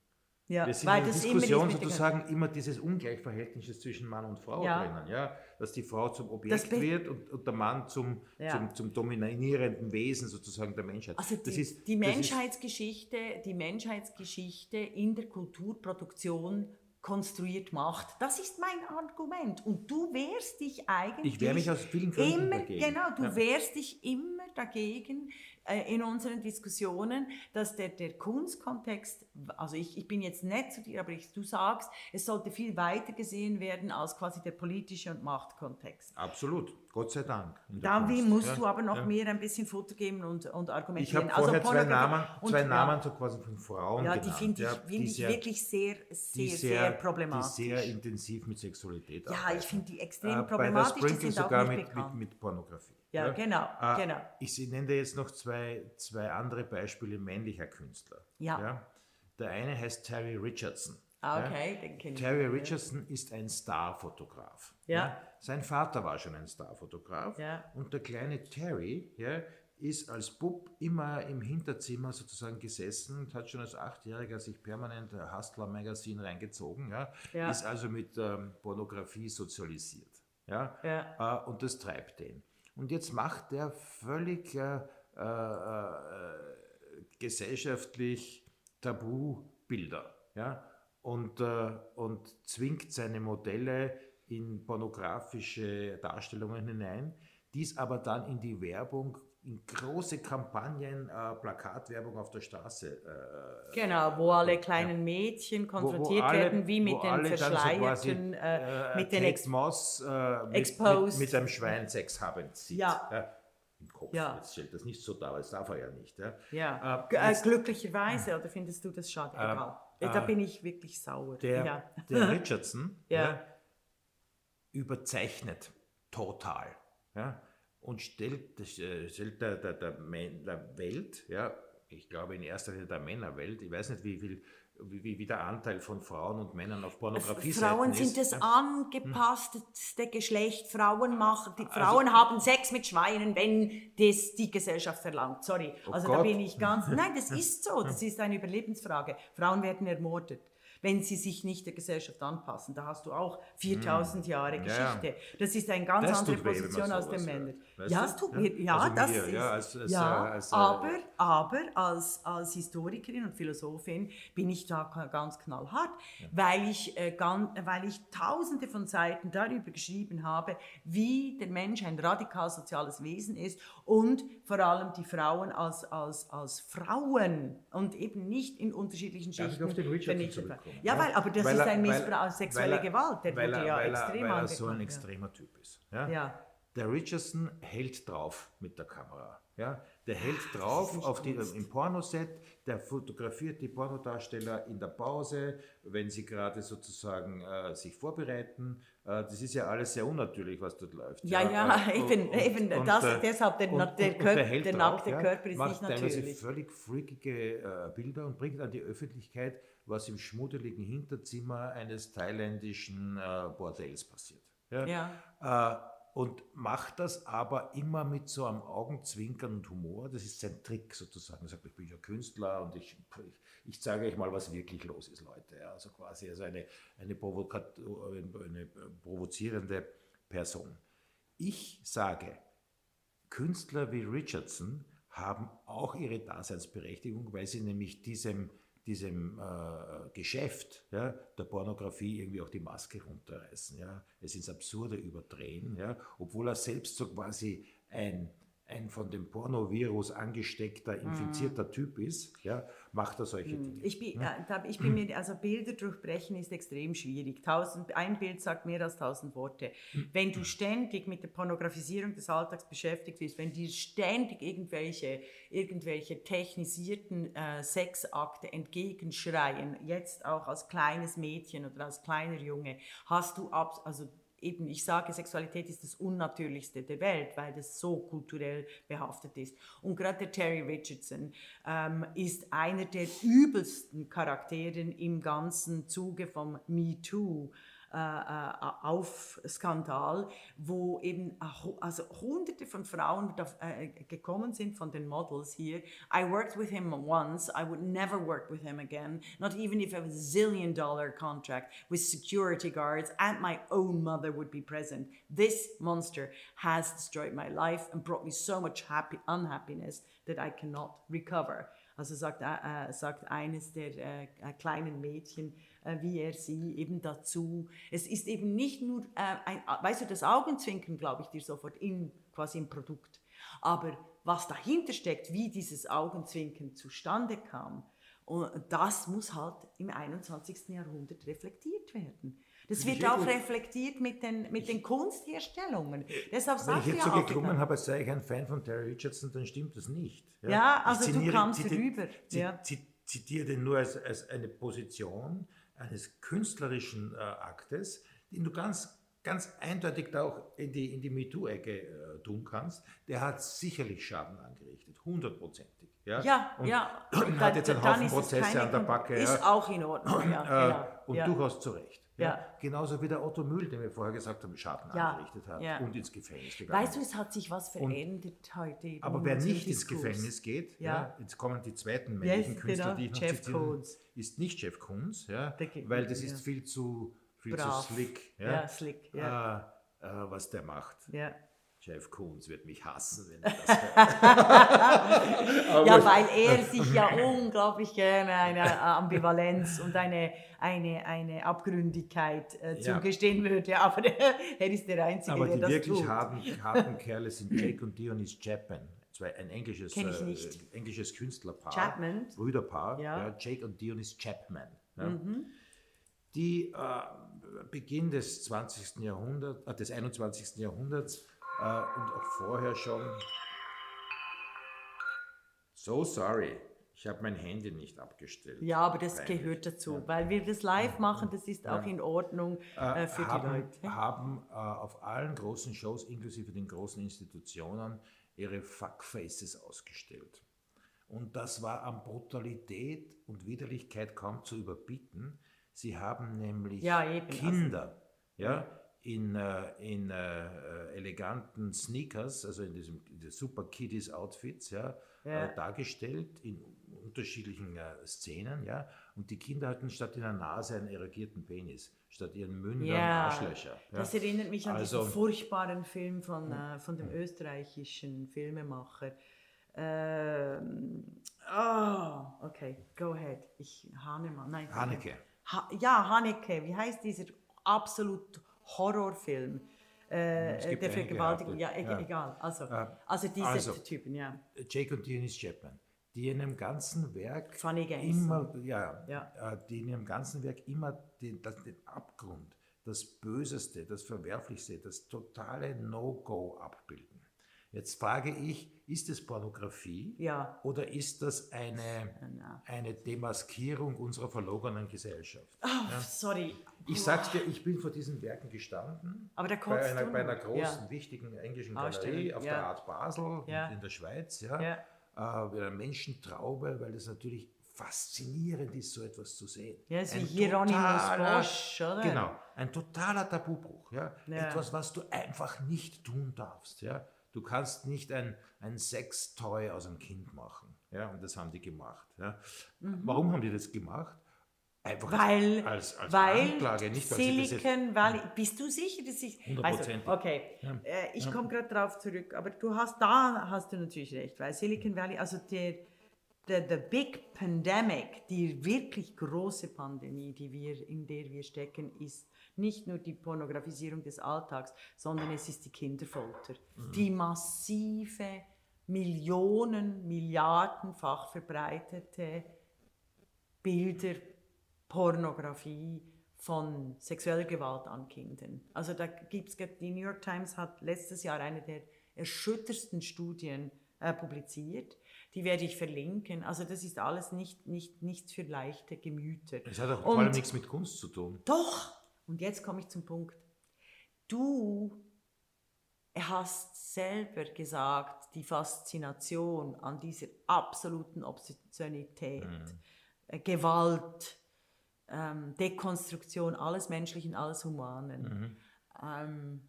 ja, Wir sind weil in der Diskussion sozusagen immer dieses Ungleichverhältnis zwischen Mann und Frau Ja. drinnen. Ja? Dass die Frau zum Objekt wird und, und der Mann zum, Ja. zum, zum dominierenden Wesen sozusagen der Menschheit. Also die, ist, die, das ist- Menschheitsgeschichte, die Menschheitsgeschichte in der Kulturproduktion konstruiert macht. Das ist mein Argument. Und du wehrst dich eigentlich Ich wehre mich aus vielen Gründen immer, dagegen. Genau, du Ja. wehrst dich immer dagegen in unseren Diskussionen, dass der, der Kunstkontext, also ich, ich bin jetzt nett zu dir, aber ich, du sagst, es sollte viel weiter gesehen werden als quasi der politische und Machtkontext. Absolut, Gott sei Dank. Da musst ja. du aber noch Ja. mehr ein bisschen Futter geben und, und Ich argumentieren. habe vorher zwei Namen, Also und- zwei. Namen so quasi von Frauen Ja, die finde ich, find ich sehr- wirklich sehr, die sehr, sehr, problematisch. Die sehr intensiv mit Sexualität ja, arbeiten. ich finde die Äh, extrem bei der problematisch, Sprinkle sogar mit, mit, mit Pornografie. Ja, genau, Äh, genau. Ich nenne jetzt noch zwei, zwei andere Beispiele männlicher Künstler. Ja. Der eine heißt Terry Richardson. Ah, Ja. okay, den kenne ich. Terry Richardson ist ein Starfotograf. Ja. Sein Vater war schon ein Starfotograf. Ja. Und der kleine Terry ja, ist als Bub immer im Hinterzimmer sozusagen gesessen und hat schon als Achtjähriger sich permanent Hustler Magazine reingezogen. Ja, Ja. Ist also mit ähm, Pornografie sozialisiert. Ja, Ja. Äh, und das treibt den. Und jetzt macht der völlig äh, äh, äh, gesellschaftlich Tabubilder. Ja? Und, äh, und zwingt seine Modelle in pornografische Darstellungen hinein, dies aber dann in die Werbung, in große Kampagnen, äh, Plakatwerbung auf der Straße. Äh, Genau, wo alle kleinen Mädchen wo- wo konfrontiert alle- werden, wie mit wo den dann so Verschleierten, äh, mit den Ex Moss äh, mit, Exposed. mit, mit einem Schwein Sex haben sieht. Ja. Im Kopf. Ja. Jetzt stellt das nicht so dar, weil das darf er ja nicht. Ja. Ja, Äh, äh, jetzt- glücklicherweise, oder findest du das schade? Egal. da äh, bin ich wirklich sauer. Der, ja. der Richardson Ja. ja, überzeichnet total ja, und stellt, äh, stellt der, der, der, der Welt, ja, ich glaube in erster Linie der Männerwelt, ich weiß nicht, wie viel wie, wie der Anteil von Frauen und Männern auf Pornografie Frauen ist. sind das Ja. angepasste Geschlecht. Frauen machen, Also die Frauen haben Sex mit Schweinen, wenn das die Gesellschaft verlangt. Sorry. Oh also da Gott. bin ich ganz. Nein, das ist so. Das ist eine Überlebensfrage. Frauen werden ermordet. Wenn sie sich nicht der Gesellschaft anpassen, da hast du auch 4000 Jahre Hm. Ja, ja. Geschichte. Das ist eine ganz Das andere Position als. Männern. Weißt Ja, es tut Ja. mir, ja, Also das mir, ist, ja, als- als, ja, äh, als, äh, aber, aber als, als Historikerin und Philosophin bin ich da ganz knallhart, weil, ich, äh, gan- weil ich tausende von Seiten darüber geschrieben habe, wie der Mensch ein radikal soziales Wesen ist und vor allem die Frauen als, als, als Frauen und eben nicht in unterschiedlichen Darf ich Schichten auf den Richardson vernichtet zurückkommen? Ja, weil, aber das Weil ist ein Missbrauch, sexuelle Gewalt, der wurde ja weil er, extrem weil er so ein extremer Typ ist. Ja? Ja. Der Richardson hält drauf mit der Kamera. Ja? Der hält drauf auf die, im Pornoset, der fotografiert die Pornodarsteller in der Pause, wenn sie gerade sozusagen äh, sich vorbereiten. Äh, das ist ja alles sehr unnatürlich, was dort läuft. Ja, ja, eben, eben, das- deshalb der- der Körper- der nackte Körper ist macht nicht teilweise natürlich. völlig freakige äh, Bilder und bringt an die Öffentlichkeit, was im schmuddeligen Hinterzimmer eines thailändischen äh, Bordells passiert. Ja. Äh, und macht das aber immer mit so einem Augenzwinkern und Humor. Das ist sein Trick sozusagen. Er sagt, ich bin ja Künstler und ich, ich, ich zeige euch mal, was wirklich los ist, Leute. Ja, also quasi also eine, eine, provokat- eine provozierende Person. Ich sage, Künstler wie Richardson haben auch ihre Daseinsberechtigung, weil sie nämlich diesem, diesem äh, Geschäft ja, der Pornografie irgendwie auch die Maske runterreißen. Ja. Es ins Absurde überdrehen, ja, obwohl er selbst so quasi ein, ein von dem Pornovirus angesteckter, infizierter Typ ist, ja, macht er solche Dinge. Ich bin, äh, da- ich bin mir, also Bilder durchbrechen ist extrem schwierig. Tausend, ein Bild sagt mehr als tausend Worte. Wenn du ständig mit der Pornografisierung des Alltags beschäftigt bist, wenn dir ständig irgendwelche, irgendwelche technisierten äh, Sexakte entgegenschreien, jetzt auch als kleines Mädchen oder als kleiner Junge, hast du ab, also eben, ich sage, Sexualität ist das Unnatürlichste der Welt, weil das so kulturell behaftet ist. Und gerade der Terry Richardson ähm, ist einer der übelsten Charakteren im ganzen Zuge vom Me Too. Äh, äh, auf Skandal, wo eben äh, also hunderte von Frauen gekommen sind von den Models hier. I worked with him once, I would never work with him again, not even if a zillion dollar contract with security guards and my own mother would be present. This monster has destroyed my life and brought me so much happy unhappiness that I cannot recover. Also sagt, äh, sagt eines der äh, kleinen Mädchen, wie er sie eben dazu. Es ist eben nicht nur, äh, ein, weißt du, das Augenzwinkern, glaube ich dir sofort in, quasi im Produkt. Aber was dahinter steckt, wie dieses Augenzwinkern zustande kam, und das muss halt im 21. Jahrhundert reflektiert werden. Das wird auch reflektiert mit den, mit den Kunstherstellungen. Deshalb Wenn ich jetzt ja so geklungen habe, als sei ich ein Fan von Terry Richardson, dann stimmt das nicht. Ja, Ich also du kamst ziti- rüber, ja. zi- zitiere den nur als, als eine Position eines künstlerischen äh, Aktes, den du ganz, ganz eindeutig da auch in die, in die MeToo-Ecke äh, tun kannst. Der hat sicherlich Schaden angerichtet, hundertprozentig. Ja, Ja, und, ja. Und hat jetzt einen Haufen Prozesse keine an der Backe. Ist ja. auch in Ordnung, ja. Äh, genau. und ja. durchaus zu Recht. Ja. Genauso wie der Otto Mühl, den wir vorher gesagt haben, Schaden Ja, angerichtet hat ja. und ins Gefängnis gegangen Weißt du, es hat sich was verändert heute. eben Aber wer nicht ins. Gefängnis geht, Ja. ja. jetzt kommen die zweiten männlichen Yes, Künstler, genau, die ich noch Jeff zitieren, Koons. ist nicht Jeff Koons, ja, weil das ist ja. viel zu, viel Brav. zu slick, ja, Ja, slick, ja. Äh, äh, was der macht. Ja. Jeff Koons wird mich hassen, wenn er das hört. ja, weil er sich ja unglaublich gerne eine Ambivalenz und eine, eine, eine Abgründigkeit äh, Ja. zugestehen würde. Aber er ist der Einzige, Aber der die das wirklich tut. harten, harten Kerle sind Jake und Dionys Chapman. Zwei, ein englisches, äh, englisches Künstlerpaar. Chapman? Brüderpaar. Ja. Mhm. Ja. Jake und Dionys Chapman. Ja. Die äh, Beginn des 20. Jahrhunderts, äh, des 21. Jahrhunderts äh, und auch vorher schon. So sorry. Ich habe mein Handy nicht abgestellt. Ja, aber das Peinlich. gehört dazu, weil wir das live machen, das ist auch in Ordnung äh, für die haben, Leute. haben äh, auf allen großen Shows, inklusive den großen Institutionen, ihre Fuckfaces ausgestellt. Und das war an Brutalität und Widerlichkeit kaum zu überbieten. Sie haben nämlich Ja, eben, also- Kinder ja, in, äh, in äh, eleganten Sneakers, also in diesem in Super Kiddies Outfits, ja, Ja. Äh, dargestellt in unterschiedlichen äh, Szenen, ja. Und die Kinder hatten statt in der Nase einen erogierten Penis, statt ihren Mündern Ja, Arschlöcher. Ja. Das erinnert mich an Also- diesen furchtbaren Film von, äh, von dem österreichischen Filmemacher. Ähm, oh, okay, go ahead. Ich, Hahnemann, nein. Haneke. Ha, ja, Haneke, wie heißt dieser absolut Horrorfilm? Äh, Es gibt der Vergewaltigung, ja, ja. e Ja. egal. Also, Äh, also diese also. Typen, ja. Jake und Dennis Chapman, die in einem ganzen Werk Funny Games. immer, ja, Ja. Äh, die in ihrem ganzen Werk immer den, den Abgrund, das Böseste, das Verwerflichste, das totale No-Go abbilden. Jetzt frage ich, ist es Pornografie Ja. oder ist das eine, eine Demaskierung unserer verlogenen Gesellschaft? Oh, Sorry. Ich sag's dir, ich bin vor diesen Werken gestanden. Aber da bei kotzt einer, du. bei einer großen, Ja. wichtigen englischen Ausstellung, Galerie auf ja. der Art Basel Ja. in der Schweiz, ja, Ja. Äh, mit einer Menschentraube, weil das natürlich faszinierend ist, so etwas zu sehen. Ja, ist wie Ein Hieronymus totaler- Bosch, oder? Genau, ein totaler Tabubruch. Ja? Ja. Etwas, was du einfach nicht tun darfst. Ja? Du kannst nicht ein, ein Sextoy aus einem Kind machen. Ja? Und das haben die gemacht. Ja? Warum haben die das gemacht? Einfach Mhm. Weil, als, als weil Anklage, nicht weil Silicon Valley, bist du sicher, dass ich, also, Hundertprozentig. okay, äh, ich komme gerade drauf zurück, aber du hast, da hast du natürlich recht, weil Silicon Valley, also der, der, the big pandemic, die wirklich große Pandemie, die wir, in der wir stecken, ist nicht nur die Pornografisierung des Alltags, sondern es ist die Kinderfolter, die massive, Millionen, Milliardenfach verbreitete Bilder, Pornografie von sexueller Gewalt an Kindern. Also da gibt's die New York Times hat letztes Jahr eine der erschütterndsten Studien äh, publiziert. Die werde ich verlinken. Also das ist alles nicht, nicht, nichts für leichte Gemüter. Es hat auch vor allem nichts mit Kunst zu tun. Doch! Und jetzt komme ich zum Punkt. Du hast selber gesagt, die Faszination an dieser absoluten Obszönität, äh, Gewalt, ähm, Dekonstruktion alles Menschlichen, alles Humanen, ähm,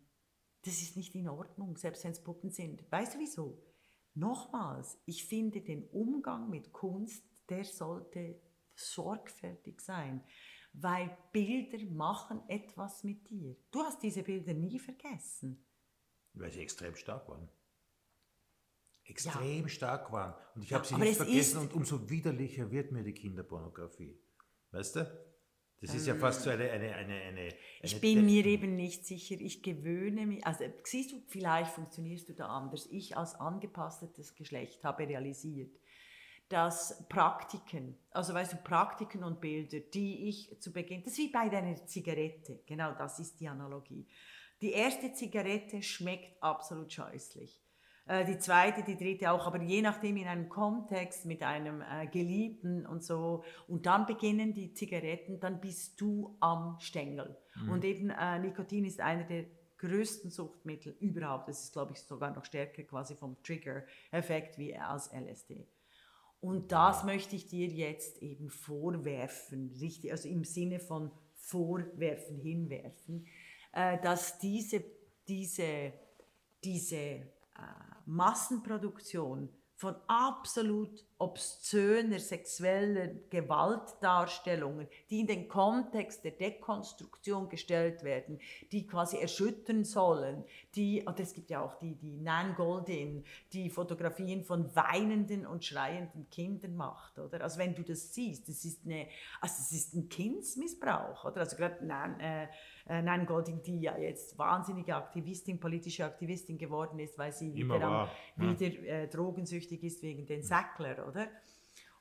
das ist nicht in Ordnung, selbst wenn es Puppen sind. Weißt du wieso? Nochmals, ich finde den Umgang mit Kunst, der sollte sorgfältig sein, weil Bilder machen etwas mit dir. Du hast diese Bilder nie vergessen. Weil sie extrem stark waren. Extrem stark waren. Und ich habe sie aber nicht es vergessen und umso widerlicher wird mir die Kinderpornografie. Weißt du? Das ist ja fast so eine... eine, eine, eine Ich bin mir eben nicht sicher, ich gewöhne mich, also siehst du, vielleicht funktionierst du da anders. Ich als angepasstes Geschlecht habe realisiert, dass Praktiken, also weißt du, Praktiken und Bilder, die ich zu Beginn, das ist wie bei deiner Zigarette, genau das ist die Analogie. Die erste Zigarette schmeckt absolut scheußlich. Äh, Die zweite, die dritte auch, aber je nachdem in einem Kontext mit einem äh, Geliebten und so. Und dann beginnen die Zigaretten, dann bist du am Stängel. Und eben äh, Nikotin ist einer der größten Suchtmittel überhaupt. Das ist, glaube ich, sogar noch stärker quasi vom Trigger-Effekt wie als LSD. Und das möchte ich dir jetzt eben vorwerfen, richtig, also im Sinne von vorwerfen, hinwerfen, äh, dass diese, diese, diese äh, Massenproduktion von absolut obszöner sexueller Gewaltdarstellungen, die in den Kontext der Dekonstruktion gestellt werden, die quasi erschüttern sollen, die, und es gibt ja auch die, die Nan Goldin, die Fotografien von weinenden und schreienden Kindern macht, oder? Also wenn du das siehst, das ist eine, also es ist ein Kindsmissbrauch, oder? Also gerade Nan, äh, äh, Nan Goldin, die ja jetzt wahnsinnige Aktivistin, politische Aktivistin geworden ist, weil sie Immer wieder, war, wieder äh, drogensüchtig ist wegen den Sackler, oder?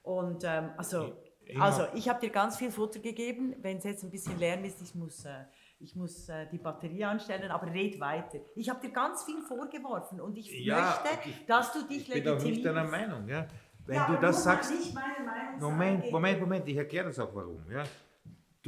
Und ähm, also, Immer. also ich habe dir ganz viel Futter gegeben. Wenn es jetzt ein bisschen Lärm ist, ich muss, äh, ich muss äh, die Batterie anstellen, aber red weiter. Ich habe dir ganz viel vorgeworfen und ich Ja, möchte, ich- dass du dich Ich bin auch nicht legitimierst. deiner Meinung. Ja? Wenn Ja, du das sagst... nicht meine Meinung Moment. Moment, Moment, ich erkläre das auch warum. Ja?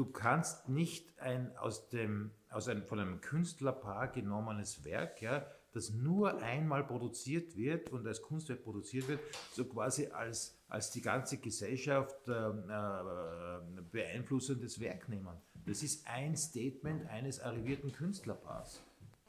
Du kannst nicht ein aus dem aus einem, von einem Künstlerpaar genommenes Werk, ja, das nur einmal produziert wird und als Kunstwerk produziert wird, so quasi als, als die ganze Gesellschaft äh, äh, beeinflussendes Werk nehmen. Das ist ein Statement eines arrivierten Künstlerpaars.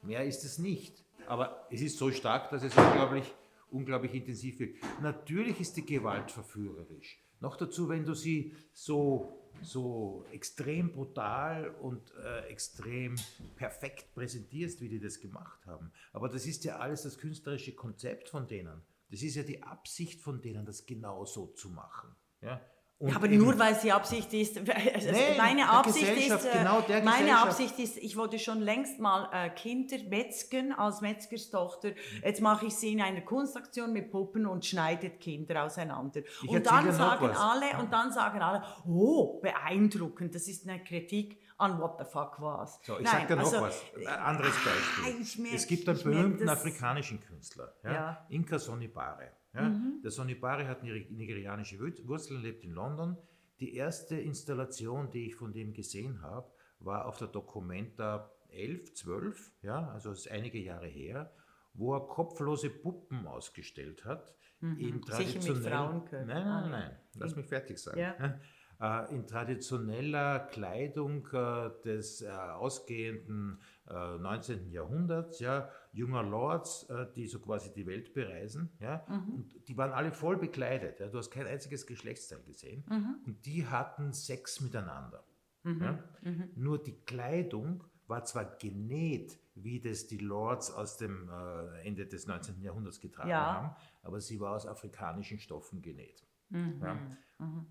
Mehr ist es nicht. Aber es ist so stark, dass es unglaublich, unglaublich intensiv wirkt. Natürlich ist die Gewalt verführerisch. Noch dazu, wenn du sie so, so extrem brutal und äh, extrem perfekt präsentierst, wie die das gemacht haben. Aber das ist ja alles das künstlerische Konzept von denen. Das ist ja die Absicht von denen, das genau so zu machen. Ja? Ja, aber nur weil es die Absicht ist. Also Nee, meine Absicht ist, äh, genau meine. Absicht ist, ich wollte schon längst mal äh, Kinder metzgen als Metzgerstochter. Jetzt mache ich sie in einer Kunstaktion mit Puppen und schneidet Kinder auseinander. Ich und dann sagen alle, und dann sagen alle, oh, beeindruckend. Das ist eine Kritik an what the fuck was. So, ich sage dir noch also, was. Ein anderes ah, Beispiel. ich merk- es gibt einen berühmten afrikanischen Künstler, ja? Ja. Mhm. Inka Sonibare. Ja? Der Sonibare hat nigeri- nigerianische Wur- Wurzeln, lebt in London. Die erste Installation, die ich von dem gesehen habe, war auf der Documenta 11, 12, ja, also das ist einige Jahre her, wo er kopflose Puppen ausgestellt hat. In Mhm. Sicher mit traditionellen- Frauenkörpern. Nein, Ah, nein, nein, lass mich fertig sagen. Ja. Äh, in traditioneller Kleidung äh, des äh, ausgehenden äh, 19. Jahrhunderts, ja, junger Lords, äh, die so quasi die Welt bereisen, ja, Mhm. und die waren alle voll bekleidet, ja, du hast kein einziges Geschlechtsteil gesehen, Mhm. und die hatten Sex miteinander. Ja. Mhm. Nur die Kleidung war zwar genäht, wie das die Lords aus dem äh, Ende des 19. Jahrhunderts getragen Ja. haben, aber sie war aus afrikanischen Stoffen genäht. Mhm. Ja.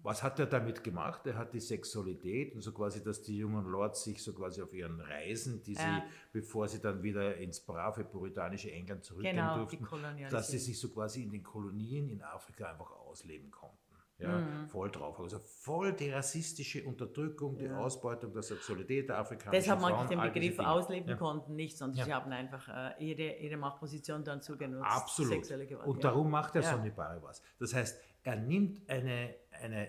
Was hat er damit gemacht? Er hat die Sexualität und so quasi, dass die jungen Lords sich so quasi auf ihren Reisen, die Ja. sie, bevor sie dann wieder ins brave puritanische England zurückgehen Genau, durften, dass sie sich so quasi in den Kolonien in Afrika einfach ausleben konnten. Ja, Mhm. voll drauf. Also voll die rassistische Unterdrückung, die Ausbeutung der Sexualität der afrikanischen Deshalb mag Frauen. ich den Begriff ausleben Ja. konnten nicht, sondern Ja. sie haben einfach äh, ihre, ihre Machtposition dann zugenutzt. Absolut. Sexuelle Gewalt. Und ja. darum macht der Ja. Sonibare was. Das heißt, er nimmt eine, eine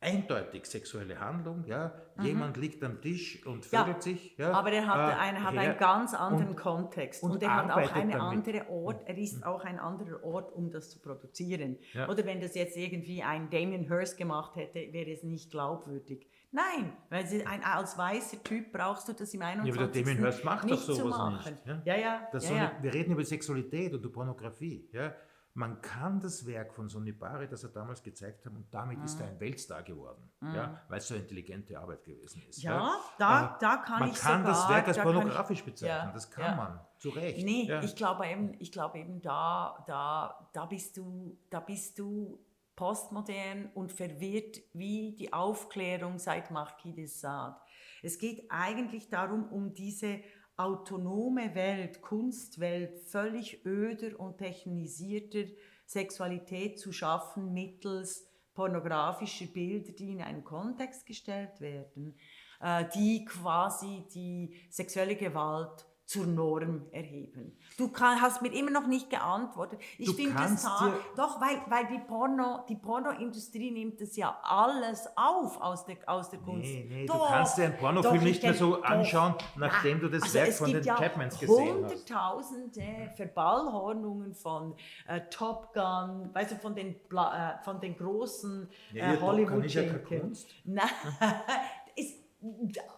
eindeutig sexuelle Handlung, ja, jemand liegt am Tisch und Mhm. Ja, vögelt sich, ja, Aber er hat, äh, eine, hat einen ganz anderen und- Kontext. und Und, er hat auch einen damit. anderen Ort, er ist auch ein anderer Ort, um das zu produzieren. Ja. Oder wenn das jetzt irgendwie ein Damien Hirst gemacht hätte, wäre es nicht glaubwürdig. Nein, weil sie ein, als weißer Typ brauchst du das im 21. Ja, aber der Damien Hirst macht doch sowas nicht. Ja, Ja, ja, Das ja, ja. Wir reden über Sexualität und über Pornografie. Ja. Man kann das Werk von Sonibari, das er damals gezeigt hat, und damit ist er ein Weltstar geworden, ja, weil es so eine intelligente Arbeit gewesen ist. Mhm. Ja, da- Äh, da kann man ich kann das sogar- Werk als kann ich- pornografisch bezeichnen, Ja, das kann ja. man, zu Recht. Nee, ja. ich glaube eben, ich glaube eben da, da, da bist du, da bist du postmodern und verwirrt wie die Aufklärung seit Marquis de Sade. Es geht eigentlich darum, um diese autonome Welt, Kunstwelt, völlig öder und technisierter Sexualität zu schaffen mittels pornografischer Bilder, die in einen Kontext gestellt werden, äh, die quasi die sexuelle Gewalt zur Norm erheben. Du kann, hast mir immer noch nicht geantwortet. Ich Du finde das dir- doch, weil, weil die Porno, die Pornoindustrie nimmt das ja alles auf aus der, aus der Kunst. Nee, nee, du Doch, kannst dir einen Pornofilm nicht ich mehr so anschauen, nachdem du das Also Werk von den ja Chapmans gesehen hast. Hunderttausende Verballhornungen von äh, Top Gun, weißt du, von den, Bla, äh, von den großen Ja, ja, äh, Top Gun hollywood ist ja keine Kunst. Nein, ist,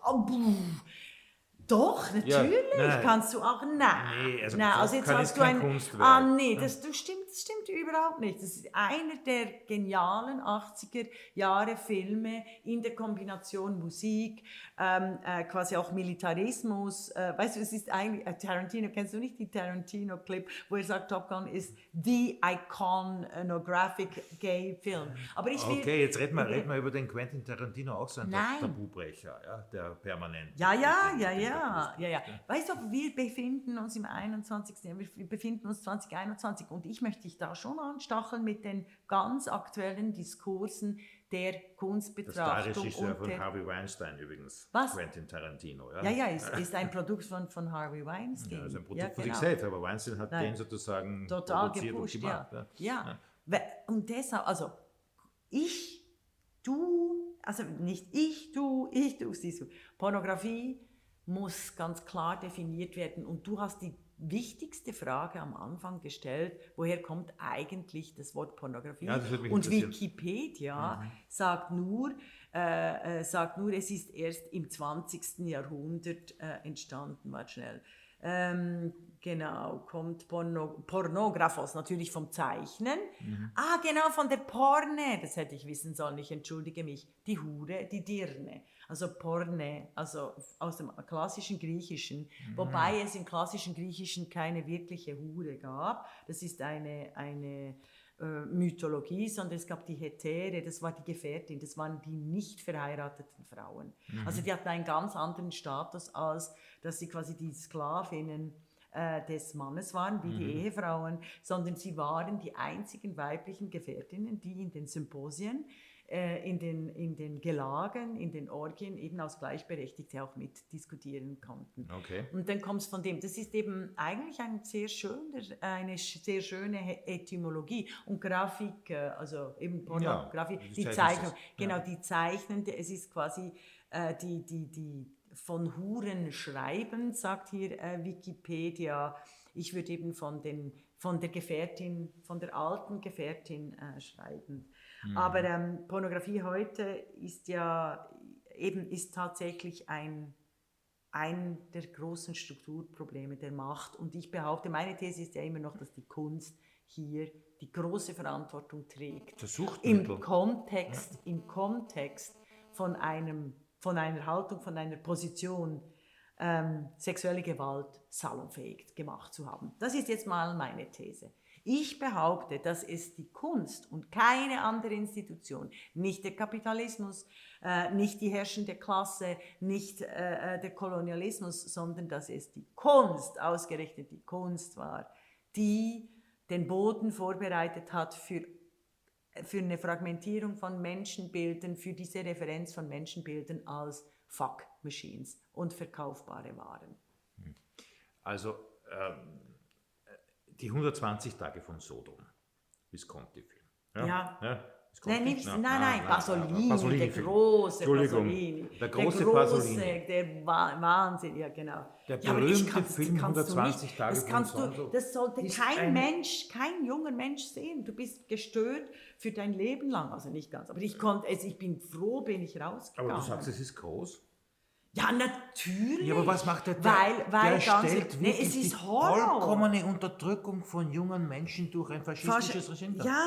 oh. Doch, Ja, natürlich nein. kannst du auch. Nein, Nee, also nein, also jetzt hast du ein. Kunstwerk. Ah, nee, das, du stimmt, das stimmt überhaupt nicht. Das ist einer der genialen 80er Jahre Filme in der Kombination Musik, ähm, äh, quasi auch Militarismus. Äh, weißt du, es ist eigentlich äh, Tarantino. Kennst du nicht die Tarantino-Clip, wo er sagt, Top Gun ist the iconographic gay Film. Aber ich will. Okay, jetzt reden wir, reden wir über den Quentin Tarantino, auch so ein Nein. Tabubrecher, ja, der permanent. Ja, ja, ja, ja, ja, ja. Weißt du, wir befinden uns im 21. Jahr, wir befinden uns 2021 und ich möchte dich da schon anstacheln mit den ganz aktuellen Diskursen der Kunstbetrachtung. Und von der, Harvey Weinstein übrigens. Was? Quentin Tarantino. Ja, ja, ja, ist, ist ein Produkt von, von Harvey Weinstein. Ja, also ein Produkt Ja, von genau. sich selbst, aber Weinstein hat Nein. den sozusagen Total produziert und gepusht, gemacht. ja. ja. We- Und deshalb, also ich, du, also nicht ich, du, ich, du, siehst du. Pornografie muss ganz klar definiert werden und du hast die wichtigste Frage am Anfang gestellt, woher kommt eigentlich das Wort Pornografie? Ja, das Und. Wikipedia sagt, nur, äh, äh, sagt nur, es ist erst im 20. Jahrhundert äh, entstanden, warte schnell. Ähm, genau, kommt Porno Pornographos, natürlich vom Zeichnen. Ah, genau, von der Porne, das hätte ich wissen sollen, ich entschuldige mich. Die Hure, die Dirne. Also Porne, also aus dem klassischen Griechischen, wobei es im klassischen Griechischen keine wirkliche Hure gab. Das ist eine, eine äh, Mythologie, sondern es gab die Hetäre, das war die Gefährtin, das waren die nicht verheirateten Frauen. Also die hatten einen ganz anderen Status, als dass sie quasi die Sklavinnen äh, des Mannes waren, wie die Ehefrauen, sondern sie waren die einzigen weiblichen Gefährtinnen, die in den Symposien, äh, in, den, in den Gelagen, in den Orgien eben als Gleichberechtigte auch mitdiskutieren konnten. Okay. Und dann kommt es von dem. Das ist eben eigentlich ein sehr schöner, eine sehr schöne Etymologie und Grafik, äh, also eben Pornografie, das die Zeichnung, genau, ja. die zeichnende, es ist quasi die, die, die von Huren schreiben, sagt hier äh, Wikipedia. Ich würde eben von, den, von der Gefährtin, von der alten Gefährtin äh, schreiben. Mhm. Aber ähm, Pornografie heute ist ja eben ist tatsächlich ein, ein der großen Strukturprobleme der Macht. Und ich behaupte, meine These ist ja immer noch, dass die Kunst hier die große Verantwortung trägt. Suchtmittel. Im Kontext, im Kontext von, einem, von einer Haltung, von einer Position, ähm, sexuelle Gewalt salonfähig gemacht zu haben. Das ist jetzt mal meine These. Ich behaupte, dass es die Kunst und keine andere Institution, nicht der Kapitalismus, äh, nicht die herrschende Klasse, nicht äh, äh, der Kolonialismus, sondern dass es die Kunst, ausgerechnet die Kunst war, die den Boden vorbereitet hat für für eine Fragmentierung von Menschenbildern, für diese Referenz von Menschenbildern als Fuck Machines und verkaufbare Waren. Also ähm, die 120 Tage von Sodom. Bis kommt die Film. Ja. Nein, nicht, Ja, nein, ja, nein, ja, Pasolini, ja, der große Pasolini. der große der Pasolini. Der Wa- Wahnsinn, ja genau. Der ja, berühmte kann's- Film kannst du 120 nicht, Tage das kannst du, Das sollte kein ein- Mensch, kein junger Mensch sehen. Du bist gestört für dein Leben lang. Also nicht ganz, aber ich konnte, also ich bin froh, bin ich rausgegangen. Aber du sagst, es ist groß. Ja, natürlich. Ja, aber was macht der? der Weil, weil der stellt nee, es ist die Horror. vollkommene Unterdrückung von jungen Menschen durch ein faschistisches Fasch- Regime. Ja,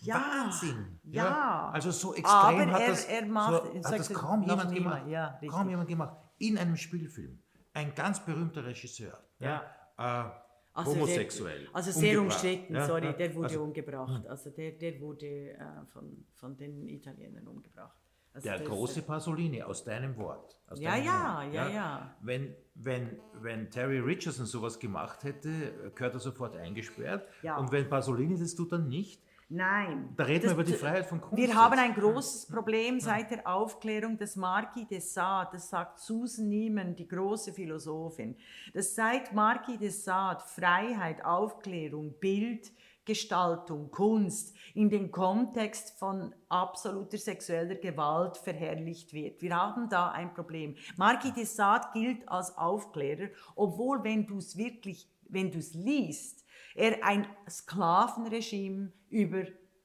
ja. Wahnsinn. Ja. Also so extrem Aber hat er- das, er macht- so, hat das kaum jemand gemacht. Ja, kaum jemand gemacht. In einem Spielfilm. Ein ganz berühmter Regisseur. Ja. Äh, Also homosexuell. Der, also sehr umgebracht. umstritten, Ja, sorry, ja. der wurde Also, umgebracht. Also der, der wurde äh, von, von den Italienern umgebracht. Also Der große Pasolini, aus deinem Wort. Aus Ja, deinem ja, Mund, ja, ja. Wenn, wenn, wenn Terry Richardson sowas gemacht hätte, gehört er sofort eingesperrt. Ja. Und wenn Pasolini das tut, dann nicht. Nein. Da reden wir Das- über die Freiheit von Kunst. Wir haben ein großes Problem seit der Aufklärung des Marquis de Sade, das sagt Susan Neiman, die große Philosophin, dass seit Marquis de Sade Freiheit, Aufklärung, Bild, Gestaltung, Kunst in den Kontext von absoluter sexueller Gewalt verherrlicht wird. Wir haben da ein Problem. Marquis de Sade gilt als Aufklärer, obwohl, wenn du es wirklich, wenn du es liest, er ein Sklavenregime über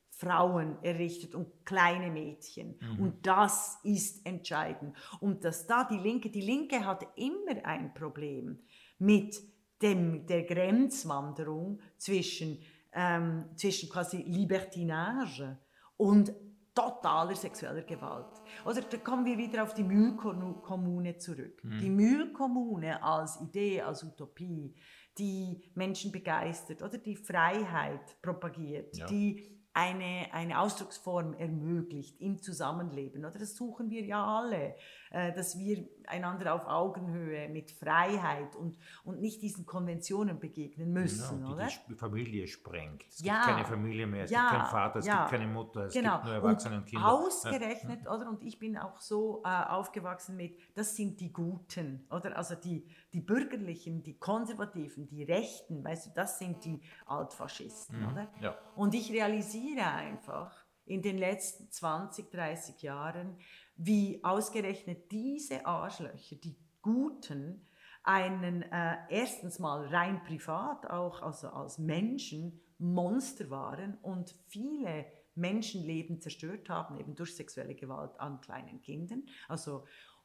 Frauen errichtet und kleine Mädchen. Und das ist entscheidend. Und dass da die Linke, die Linke hat immer ein Problem mit dem, der Grenzwanderung zwischen, ähm, zwischen quasi Libertinage und totaler sexueller Gewalt. Oder da kommen wir wieder auf die Mühlkommune zurück. Die Mühlkommune als Idee, als Utopie, die Menschen begeistert oder die Freiheit propagiert, Ja. die eine, eine Ausdrucksform ermöglicht im Zusammenleben. Oder das suchen wir ja alle, dass wir einander auf Augenhöhe mit Freiheit und, und nicht diesen Konventionen begegnen müssen. Genau, die oder? die Familie sprengt. Es Ja. gibt keine Familie mehr, es Ja, gibt keinen Vater, es ja. gibt keine Mutter, es genau. gibt nur Erwachsene und, Kinder. Ausgerechnet, oder? Und ich bin auch so äh, aufgewachsen mit, das sind die Guten, oder? Also die, die Bürgerlichen, die Konservativen, die Rechten, weißt du, das sind die Altfaschisten, oder? Mhm. Ja. Und ich realisiere einfach in den letzten 20, 30 Jahren, wie ausgerechnet diese Arschlöcher, die Guten, einen äh, erstens mal rein privat auch also als Menschen Monster waren und viele Menschenleben zerstört haben, eben durch sexuelle Gewalt an kleinen Kindern. Also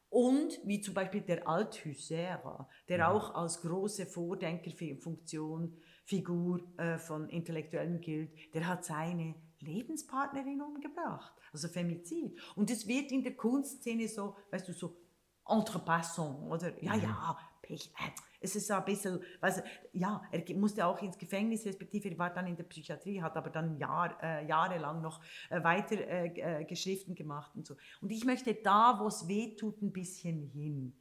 und wie zum Beispiel der Althusser, der Mhm. auch als große Vordenkerfunktion, Figur äh, von Intellektuellen gilt, der hat seine Lebenspartnerin umgebracht, also Femizid. Und es wird in der Kunstszene so, weißt du, so entre passants, oder? Ja, ja, Pech, äh, es ist so ein bisschen, weißt ja, er musste auch ins Gefängnis, respektive er war dann in der Psychiatrie, hat aber dann Jahr, äh, jahrelang noch äh, weiter äh, äh, Geschriften gemacht und so. Und ich möchte da, wo es weh tut, ein bisschen hin.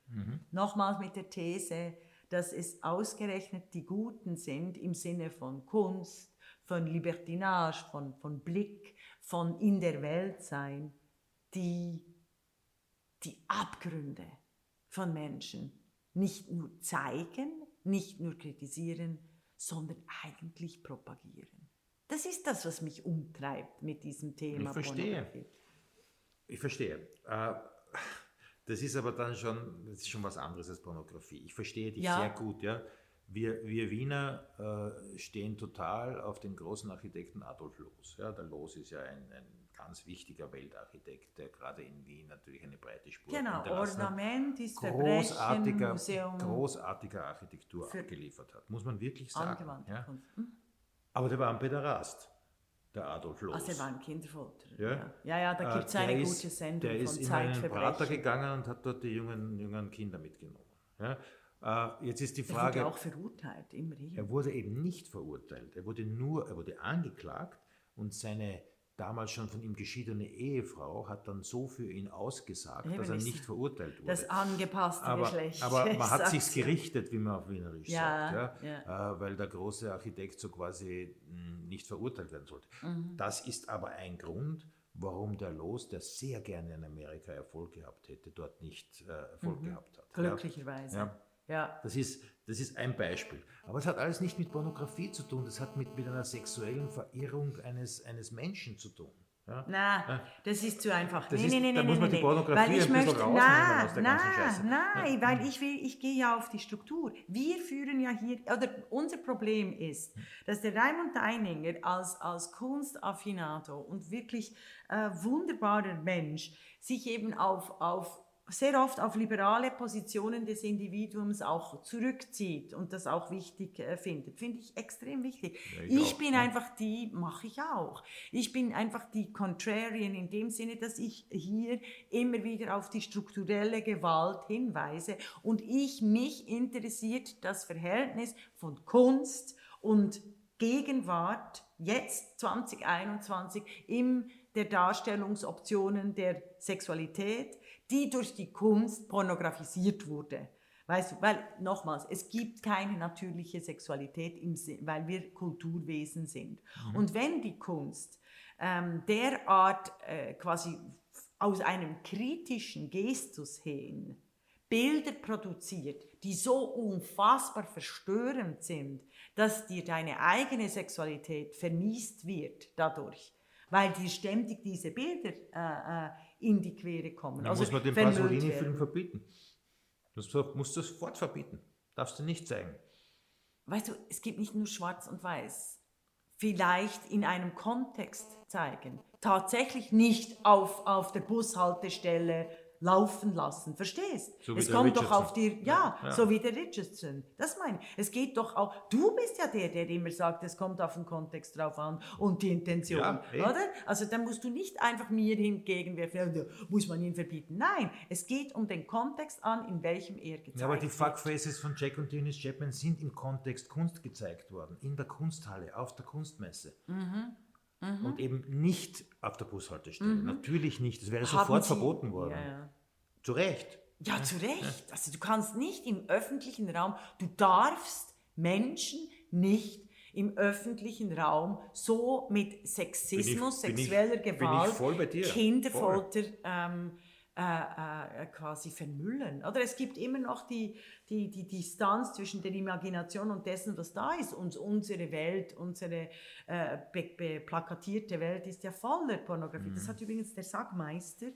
Nochmals mit der These, dass es ausgerechnet die Guten sind im Sinne von Kunst, von Libertinage, von, von Blick, von in der Welt sein, die die Abgründe von Menschen nicht nur zeigen, nicht nur kritisieren, sondern eigentlich propagieren. Das ist das, was mich umtreibt mit diesem Thema. Ich verstehe. Ich verstehe. Äh, Das ist aber dann schon, das ist schon was anderes als Pornografie. Ich verstehe dich Ja. sehr gut. Ja? Wir, wir Wiener äh, stehen total auf den großen Architekten Adolf Loos. Ja? Der Loos ist ja ein, ein ganz wichtiger Weltarchitekt, der gerade in Wien natürlich eine breite Spur Genau, hat. Ornament ist großartiger, Museum, großartiger Architektur abgeliefert hat, muss man wirklich sagen. angewandte Ja? Hm? Aber der war ein Päderast, der Adolf Loos. Also er war ein Kinderfolterer. Ja. Ja, ja, ja da Äh, gibt es der eine gute Sendung Der ist von in einen Prater Zeitverbrechen. gegangen und hat dort die jungen, jungen Kinder mitgenommen. Ja? Äh, jetzt ist die Er wurde Frage, auch verurteilt, immerhin. er wurde eben nicht verurteilt. Er wurde nur, er wurde angeklagt und seine damals schon von ihm geschiedene Ehefrau hat dann so für ihn ausgesagt, Eben dass er nicht verurteilt wurde. das angepasste aber, Geschlecht. aber man hat sich's ja. gerichtet, wie man auf Wienerisch Ja, sagt, ja? Äh, weil der große Architekt so quasi mh, nicht verurteilt werden sollte. Mhm. Das ist aber ein Grund, warum der Los, der sehr gerne in Amerika Erfolg gehabt hätte, dort nicht äh, Erfolg gehabt hat. Mhm. Glücklicherweise. Ja. Ja. Das ist, das ist ein Beispiel. Aber es hat alles nicht mit Pornografie zu tun, das hat mit, mit einer sexuellen Verirrung eines, eines Menschen zu tun. Ja? Na, das ist zu einfach. Das nee, ist- nee, nee, da nee, muss nee, man die nee. Pornografie weil ich ein möchte, rausnehmen nein, aus der ganzen Scheiße. nein, nein, weil ich will, ich gehe ja auf die Struktur. Wir führen ja hier, oder unser Problem ist, dass der Raimund Deininger als, als Kunstaffinator und wirklich äh, wunderbarer Mensch sich eben auf, auf sehr oft auf liberale Positionen des Individuums auch zurückzieht und das auch wichtig äh, findet. Finde ich extrem wichtig. Ja, ich ich auch, bin ja. einfach die, mache ich auch. Ich bin einfach die Contrarian in dem Sinne, dass ich hier immer wieder auf die strukturelle Gewalt hinweise und ich mich interessiert das Verhältnis von Kunst und Gegenwart jetzt 2021 in der Darstellungsoptionen der Sexualität, die durch die Kunst pornografisiert wurde. Weißt du, weil nochmals, es gibt keine natürliche Sexualität, im Sinn, weil wir Kulturwesen sind. Und wenn die Kunst ähm, derart äh, quasi aus einem kritischen Gestus hin Bilder produziert, die so unfassbar verstörend sind, dass dir deine eigene Sexualität vermiest wird dadurch, weil dir ständig diese Bilder äh, äh, in die Quere kommen. Dann also muss man den Pasolini-Film verbieten. Das musst du sofort verbieten. Darfst du nicht zeigen. Weißt du, es gibt nicht nur Schwarz und Weiß. Vielleicht in einem Kontext zeigen. Tatsächlich nicht auf, auf der Bushaltestelle laufen lassen. Verstehst? So es kommt doch Richardson. auf dir, ja, Ja. so wie der Richardson. Das meine ich. Es geht doch auch, du bist ja der, der immer sagt, es kommt auf den Kontext drauf an und die Intention, Ja, oder? Also dann musst du nicht einfach mir hingegenwerfen, muss man ihn verbieten. Nein, es geht um den Kontext an, in welchem er gezeigt Ja, aber die wird. Fuckfaces von Jack und Dennis Chapman sind im Kontext Kunst gezeigt worden. In der Kunsthalle, auf der Kunstmesse. Mhm, Und eben nicht auf der Bushaltestelle. Natürlich nicht. Das wäre Haben sofort Sie- verboten worden. Ja, ja. Zu Recht. Ja, zu Recht. Also du kannst nicht im öffentlichen Raum, du darfst Menschen nicht im öffentlichen Raum so mit Sexismus, Bin ich- bin sexueller ich Gewalt. Kinderfolter ähm, äh, äh, quasi vermüllen. Oder es gibt immer noch die, die, die Distanz zwischen der Imagination und dessen, was da ist. Und unsere Welt, unsere äh, be, be, plakatierte Welt ist ja voller Pornografie. Mhm. Das hat übrigens der Sackmeister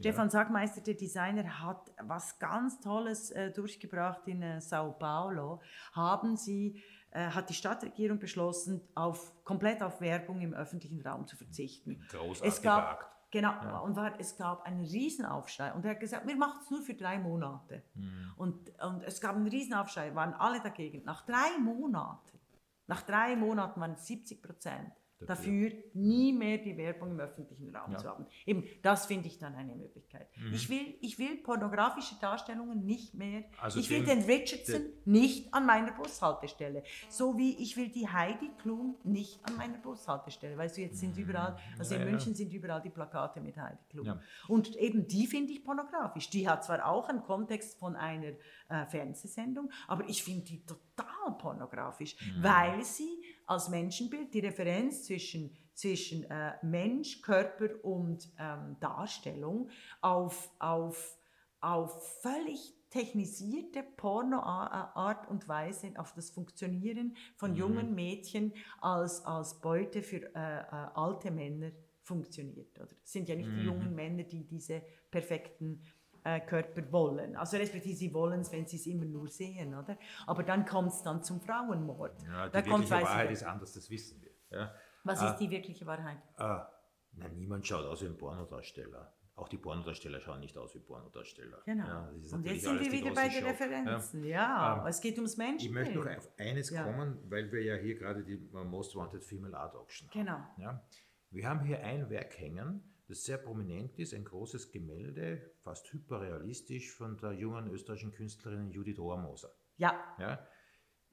Stefan Sackmeister, der Designer, hat was ganz Tolles äh, durchgebracht in äh, Sao Paulo. Haben sie, äh, hat die Stadtregierung beschlossen, auf, komplett auf Werbung im öffentlichen Raum zu verzichten. Großartiger Es gab, Akt. Genau, und war, es gab einen Riesenaufschrei. Und er hat gesagt, wir machen es nur für drei Monate. Mhm. Und, und es gab einen Riesenaufschrei, waren alle dagegen. Nach drei Monaten, nach drei Monaten waren 70 Prozent dafür, nie mehr die Werbung im öffentlichen Raum Ja. zu haben. Eben, das finde ich dann eine Möglichkeit. Mhm. Ich, will, ich will pornografische Darstellungen nicht mehr. Also ich will dem- den Richardson nicht an meiner Bushaltestelle. So wie ich will die Heidi Klum nicht an meiner Bushaltestelle. Weißt du, jetzt sind überall, also in Mhm. Ja, ja. München sind überall die Plakate mit Heidi Klum. Ja. Und eben die finde ich pornografisch. Die hat zwar auch einen Kontext von einer äh, Fernsehsendung, aber ich finde die total pornografisch, Mhm. weil sie als Menschenbild die Referenz zwischen, zwischen äh, Mensch, Körper und ähm, Darstellung auf, auf, auf völlig technisierte Porno-Art und Weise auf das Funktionieren von jungen Mädchen als, als Beute für äh, äh, alte Männer funktioniert. Oder? Es sind ja nicht die jungen Männer, die diese perfekten Körper wollen. Also respektive sie wollen es, wenn sie es immer nur sehen, oder? Aber dann kommt es dann zum Frauenmord. Ja, die da wirkliche Wahrheit ist anders, das wissen wir. Ja. Was Ah. ist die wirkliche Wahrheit? Ah, na, niemand schaut aus wie ein Pornodarsteller. Auch die Pornodarsteller schauen nicht aus wie Pornodarsteller. Genau. Ja, und jetzt sind wir wieder bei den. Referenzen. Ja, Ähm, es geht ums Menschen. Ich möchte noch auf eines kommen, weil wir ja hier gerade die äh, Most Wanted Female Art Auction haben. Genau. Ja? Wir haben hier ein Werk hängen, das sehr prominent ist, ein großes Gemälde, fast hyperrealistisch von der jungen österreichischen Künstlerin Judith Rohrmoser. Ja, Ja?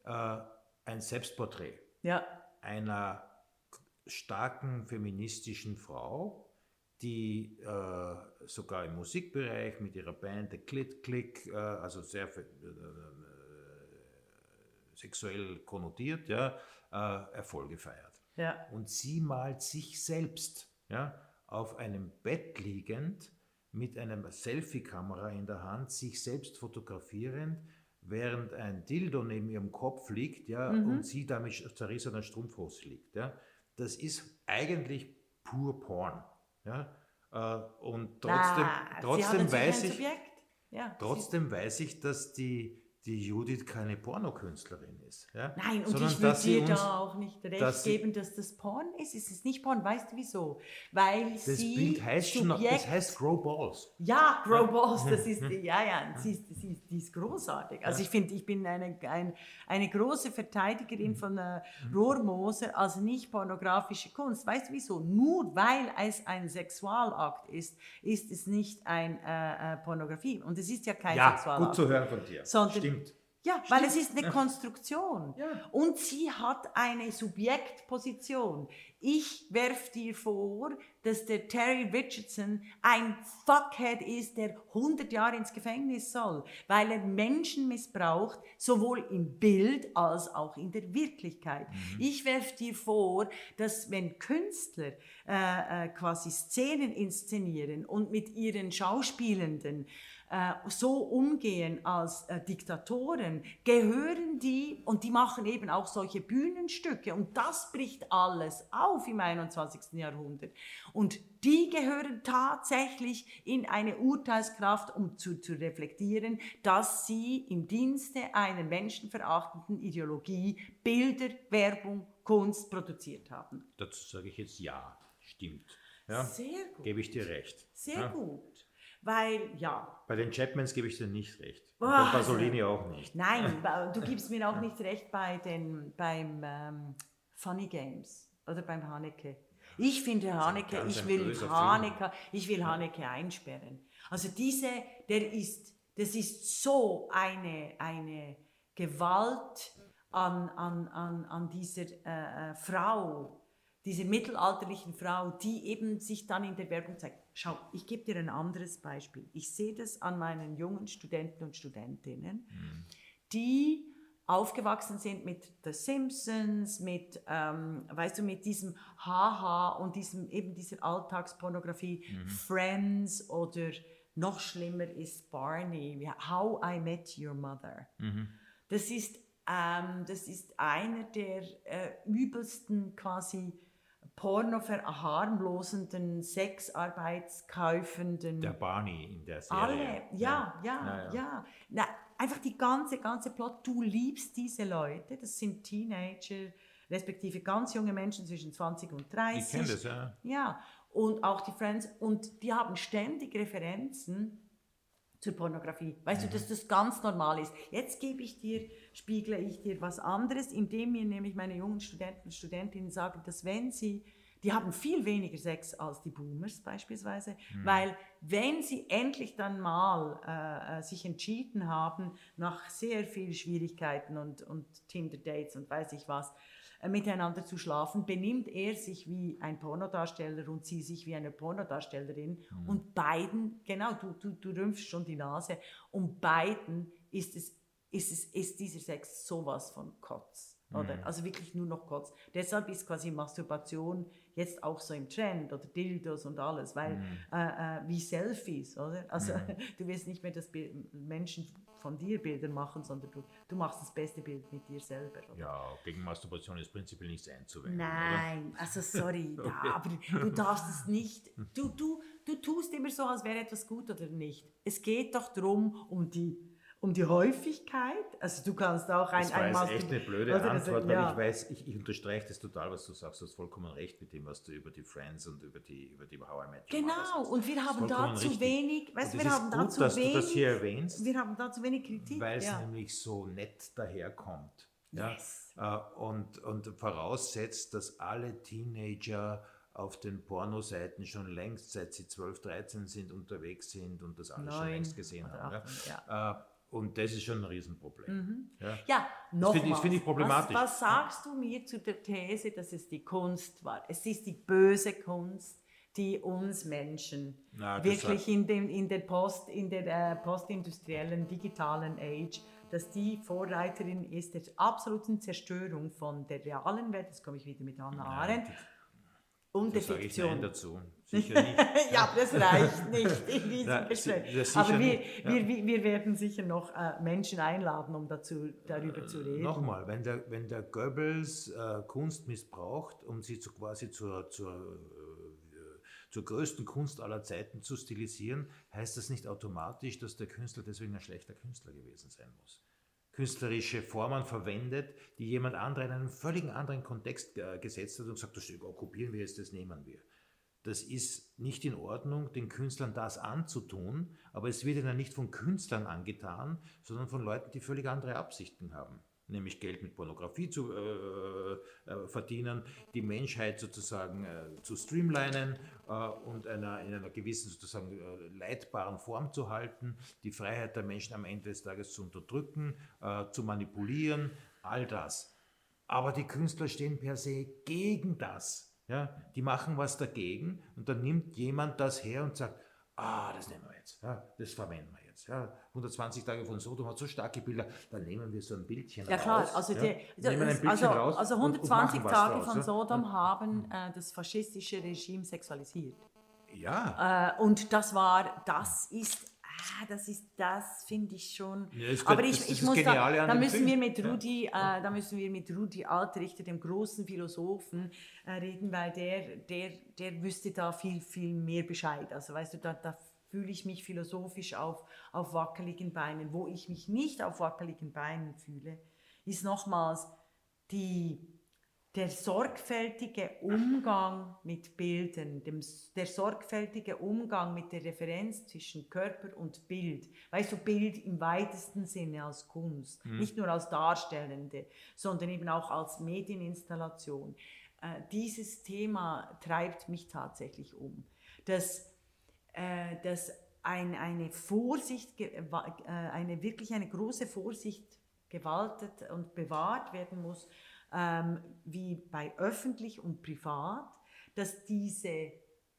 Äh, ein Selbstporträt ja, einer starken feministischen Frau, die äh, sogar im Musikbereich mit ihrer Band The Clit Click, äh, also sehr fe- äh, sexuell konnotiert, ja, äh, Erfolge feiert. ja. Und sie malt sich selbst ja, auf einem Bett liegend mit einer Selfie-Kamera in der Hand, sich selbst fotografierend, während ein Dildo neben ihrem Kopf liegt ja, und sie da mit zerrissener Strumpfhose liegt. Ja. Das ist eigentlich pur Porn. Ja. Äh, Und trotzdem, Ah, trotzdem, hat weiß ein ich. Ja, trotzdem weiß ich, dass die, die Judith keine Pornokünstlerin ist. Ja. Nein, und Sondern ich würde dir da auch nicht recht dass geben, dass das Porn ist. Es ist nicht Porn. Weißt du wieso? Weil Das sie Bild heißt schon, noch- Subjekt das heißt Grow Balls. Ja, Grow Balls, das ist, ja, ja, sie ist, sie ist, die ist großartig. Also ich finde, ich bin eine, ein, eine große Verteidigerin von äh, Rohrmoser als nicht pornografische Kunst. Weißt du wieso? Nur weil es ein Sexualakt ist, ist es nicht ein äh, äh, Pornografie. Und es ist ja kein Ja, Sexualakt. gut zu hören von dir. Sondern- Stimmt. Ja, weil es ist eine Konstruktion. Ja. Und sie hat eine Subjektposition. Ich werf dir vor, dass der Terry Richardson ein Fuckhead ist, der 100 Jahre ins Gefängnis soll, weil er Menschen missbraucht, sowohl im Bild als auch in der Wirklichkeit. Ich werf dir vor, dass wenn Künstler äh, äh, quasi Szenen inszenieren und mit ihren Schauspielenden so umgehen als äh, Diktatoren, gehören die, und die machen eben auch solche Bühnenstücke, und das bricht alles auf im 21. Jahrhundert. Und die gehören tatsächlich in eine Urteilskraft, um zu, zu reflektieren, dass sie im Dienste einer menschenverachtenden Ideologie Bilder, Werbung, Kunst produziert haben. Dazu sage ich jetzt ja. Stimmt. Ja, Sehr gut. gebe ich dir recht. Sehr ja. gut. Weil, ja, Bei den Chapmans gebe ich dir nicht recht. Und Ah, bei Pasolini auch nicht. Nein, du gibst mir auch nicht recht bei den, beim ähm, Funny Games oder beim Haneke. Ich finde Haneke, ich will Haneke, ich will Haneke einsperren. Also diese, der ist, das ist so eine, eine Gewalt an, an, an, an dieser äh, äh, Frau, dieser mittelalterlichen Frau, die eben sich dann in der Werbung zeigt. Schau, ich gebe dir ein anderes Beispiel. Ich sehe das an meinen jungen Studenten und Studentinnen, die aufgewachsen sind mit The Simpsons, mit, ähm, weißt du, mit diesem Haha und diesem, eben dieser Alltagspornografie, Friends oder noch schlimmer ist Barney, How I Met Your Mother. Das ist, ähm, das ist einer der äh, übelsten quasi Porno verharmlosenden, Sexarbeitskäufenden. Der Barney in der Serie. Alle, ja, ja, ja. ja. ja. Na, einfach die ganze, ganze Plot. Du liebst diese Leute, das sind Teenager, respektive ganz junge Menschen zwischen 20 und 30. Ich kenne das, ja. Ja, und auch die Friends. Und die haben ständig Referenzen zur Pornografie. Weißt Mhm. du, dass das ganz normal ist. Jetzt gebe ich dir, spiegle ich dir was anderes, indem mir nämlich meine jungen Studenten und Studentinnen sagen, dass wenn sie, die haben viel weniger Sex als die Boomers beispielsweise, Mhm. weil wenn sie endlich dann mal äh, äh, sich entschieden haben, nach sehr viel Schwierigkeiten und, und Tinder-Dates und weiß ich was, miteinander zu schlafen, benimmt er sich wie ein Pornodarsteller und sie sich wie eine Pornodarstellerin. Und beiden, genau, du, du, du rümpfst schon die Nase, und beiden ist, es, ist, es, ist dieser Sex sowas von Kotz. Oder? Also wirklich nur noch Kotz. Deshalb ist quasi Masturbation jetzt auch so im Trend oder Dildos und alles, weil äh, äh, wie Selfies, oder? Also du wirst nicht mehr das Menschen von dir Bilder machen, sondern du, du machst das beste Bild mit dir selber. Oder? Ja, gegen Masturbation ist prinzipiell nichts einzuwenden. Nein, also sorry, da, aber du darfst es nicht. Du, du, du tust immer so, als wäre etwas gut oder nicht. Es geht doch darum, um die, um die Häufigkeit. Also du kannst auch ein Das war jetzt echt eine blöde? Also, Antwort, weil ja. ich weiß, ich, ich unterstreiche das total, was du sagst. Du hast vollkommen recht mit dem, was du über die Friends und über die, über die How I Met Your Genau, und wir haben da zu richtig. wenig, weißt wir haben da zu dass du wenig. das hier erwähnst, wir haben da zu wenig Kritik. weil es ja. nämlich so nett daherkommt. Yes. Ja? Äh, Und, und voraussetzt, dass alle Teenager auf den Pornoseiten schon längst, seit sie 12, 13 sind, unterwegs sind und das alles schon längst gesehen haben. acht, Ja? Und das ist schon ein Riesenproblem. Ja? Ja, nochmal. finde ich- finde ich problematisch. Was, was sagst du mir zu der These, dass es die Kunst war? Es ist die böse Kunst, die uns Menschen Na, das wirklich hat- in, dem, in der, Post, in der äh, postindustriellen, digitalen Age, dass die Vorreiterin ist der absoluten Zerstörung von der realen Welt, jetzt komme ich wieder mit Hannah Arendt, und der ich Fiktion. Nein dazu. Sicher nicht. ja, das reicht nicht in diesem Gespräch. Aber wir, wir, wir, wir werden sicher noch äh, Menschen einladen, um dazu, darüber zu reden. Nochmal, wenn der, wenn der Goebbels äh, Kunst missbraucht, um sie zu, quasi zur, zur, äh, zur größten Kunst aller Zeiten zu stilisieren, heißt das nicht automatisch, dass der Künstler deswegen ein schlechter Künstler gewesen sein muss. Künstlerische Formen verwendet, die jemand anderer in einen völlig anderen Kontext äh, gesetzt hat und sagt, das kopieren wir jetzt, das nehmen wir. Das ist nicht in Ordnung, den Künstlern das anzutun, aber es wird ihnen nicht von Künstlern angetan, sondern von Leuten, die völlig andere Absichten haben. Nämlich Geld mit Pornografie zu äh, äh, verdienen, die Menschheit sozusagen äh, zu streamlinen äh, und einer, in einer gewissen sozusagen äh, leitbaren Form zu halten, die Freiheit der Menschen am Ende des Tages zu unterdrücken, äh, zu manipulieren, all das. Aber die Künstler stehen per se gegen das. Ja? Die machen was dagegen und dann nimmt jemand das her und sagt, ah, das nehmen wir jetzt, ja, das verwenden wir jetzt. Ja. 120 Tage von Sodom hat so starke Bilder, dann nehmen wir so ein Bildchen Ja klar, raus. also, ja. die, nehmen ein Bildchen also, raus also und- und 120 Tage draus, von ja. Sodom haben äh, das faschistische Regime sexualisiert. Ja, Äh, und das war, das ist, ah, das ist, das finde ich schon. Ja, ist Aber ich, das ich das muss da, da müssen Film. wir mit Ja. Rudi, äh, da müssen wir mit Rudi Altrichter, dem großen Philosophen, äh, reden, weil der, der, der wüsste da viel, viel mehr Bescheid. Also weißt du, da, da fühle ich mich philosophisch auf, auf wackeligen Beinen. Wo ich mich nicht auf wackeligen Beinen fühle, ist nochmals die der sorgfältige Umgang mit Bildern, dem, der sorgfältige Umgang mit der Referenz zwischen Körper und Bild. Weißt du, Bild im weitesten Sinne als Kunst, nicht nur als Darstellende, sondern eben auch als Medieninstallation. Äh, dieses Thema treibt mich tatsächlich um. Dass, äh, dass ein, eine Vorsicht, äh, eine wirklich eine große Vorsicht gewaltet und bewahrt werden muss, ähm, wie bei öffentlich und privat, dass diese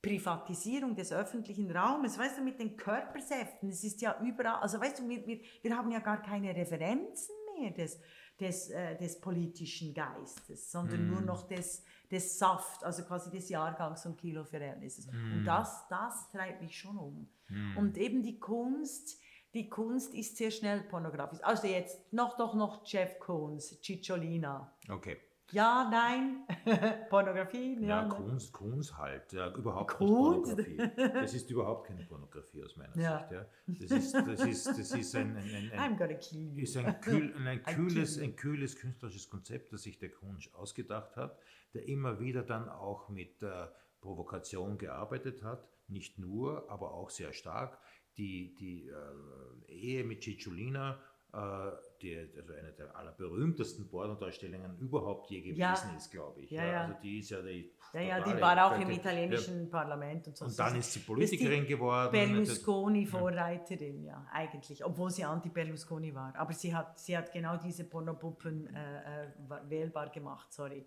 Privatisierung des öffentlichen Raumes, weißt du, mit den Körpersäften, es ist ja überall, also weißt du, wir, wir, wir haben ja gar keine Referenzen mehr des, des, äh, des politischen Geistes, sondern nur noch des, des Saft, also quasi des Jahrgangs- und Kiloverhältnisses. Und das, das treibt mich schon um. Und eben die Kunst, die Kunst ist sehr schnell pornografisch. Also jetzt noch doch noch Jeff Koons, Cicciolina. okay. Ja, nein. Pornografie, ja. Ja. Kunst, Kunst halt. Ja, überhaupt Kunst? Pornografie. Das ist überhaupt keine Pornografie aus meiner Ja. Sicht. Ja. Das, ist, das, ist, das ist ein, ein, ein, ein ist ein, kühl, ein, Ein kühles, ein kühles künstlerisches Konzept, das sich der Kunsch ausgedacht hat, der immer wieder dann auch mit äh, Provokation gearbeitet hat, nicht nur, aber auch sehr stark. Die, die äh, Ehe mit Cicciolina, äh, die also eine der allerberühmtesten Pornodarstellungen überhaupt je gewesen Ja. ist, glaube ich. Ja, ja. Also die ist ja die Ja, ja, die war auch im italienischen Parlament und so. Und dann ist sie Politikerin die geworden. Berlusconi-Vorreiterin, ja, eigentlich, obwohl sie anti-Berlusconi war. Aber sie hat, sie hat genau diese Pornopuppen äh, äh, wählbar gemacht, sorry.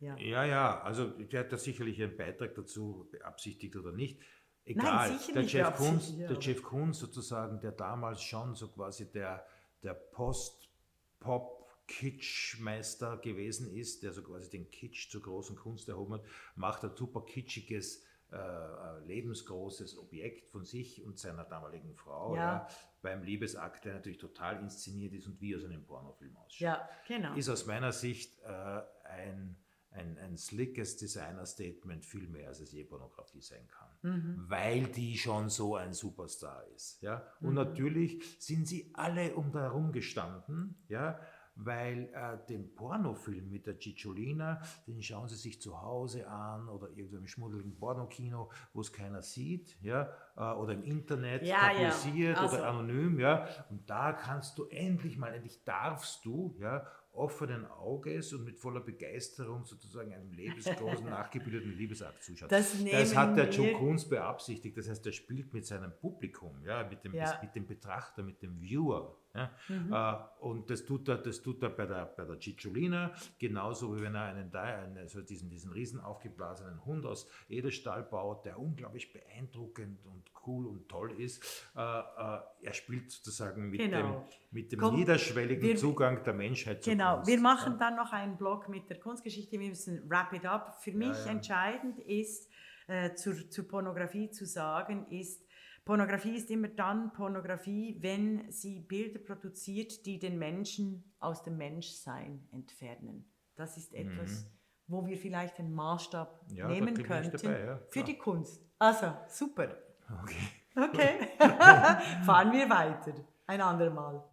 Ja. Ja, ja, also der hat da sicherlich einen Beitrag dazu, beabsichtigt oder nicht. Egal, Nein, sicher der, nicht Jeff Koons, beabsichtigt, ja. der Jeff Koons sozusagen, der damals schon so quasi der, der Post-Pop-Kitsch-Meister gewesen ist, der so quasi den Kitsch zur großen Kunst erhoben hat, macht ein super kitschiges, äh, äh, lebensgroßes Objekt von sich und seiner damaligen Frau Ja. ja, beim Liebesakt, der natürlich total inszeniert ist und wie aus einem Pornofilm ausschaut ja, genau. ist aus meiner Sicht äh, ein, ein, ein slickes Designer-Statement viel mehr, als es je Pornografie sein kann. Mhm. Weil die schon so ein Superstar ist. Ja? Und Mhm. natürlich sind sie alle um darum gestanden, ja? weil äh, den Pornofilm mit der Cicciolina, den schauen sie sich zu Hause an oder irgendwo im schmuddeligen Pornokino, wo es keiner sieht, ja? äh, oder im Internet Ja, ja. tabuisiert Also- oder anonym. Ja? Und da kannst du endlich mal, endlich darfst du ja, offenen Auges und mit voller Begeisterung sozusagen einem lebensgroßen, nachgebildeten Liebesakt zuschauen. Das das hat der Joe Kunz beabsichtigt. Das heißt, er spielt mit seinem Publikum, ja, mit, dem, Ja. mit dem Betrachter, mit dem Viewer. Ja. Mhm. Äh, und das tut er, das tut er bei der, bei der Cicciolina, genauso wie wenn er einen, also diesen, diesen riesen aufgeblasenen Hund aus Edelstahl baut, der unglaublich beeindruckend und cool und toll ist. Äh, äh, er spielt sozusagen mit Genau. dem, mit dem Komm, niederschwelligen wir- Zugang der Menschheit zur Genau, Kunst. wir machen dann noch einen Blog mit der Kunstgeschichte. Wir müssen wrap it up. Für mich ja. entscheidend ist, äh, zur, zur Pornografie zu sagen, ist, Pornografie ist immer dann Pornografie, wenn sie Bilder produziert, die den Menschen aus dem Menschsein entfernen. Das ist etwas, wo wir vielleicht einen Maßstab Mhm. Ja, nehmen könnten dabei, ja, für die Kunst. Also, super. Okay. Okay. Fahren wir weiter. Ein andermal.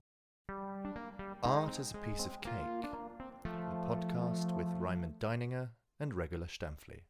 Art is a Piece of Cake, a podcast with Raymond Deininger and Regula Stampfli.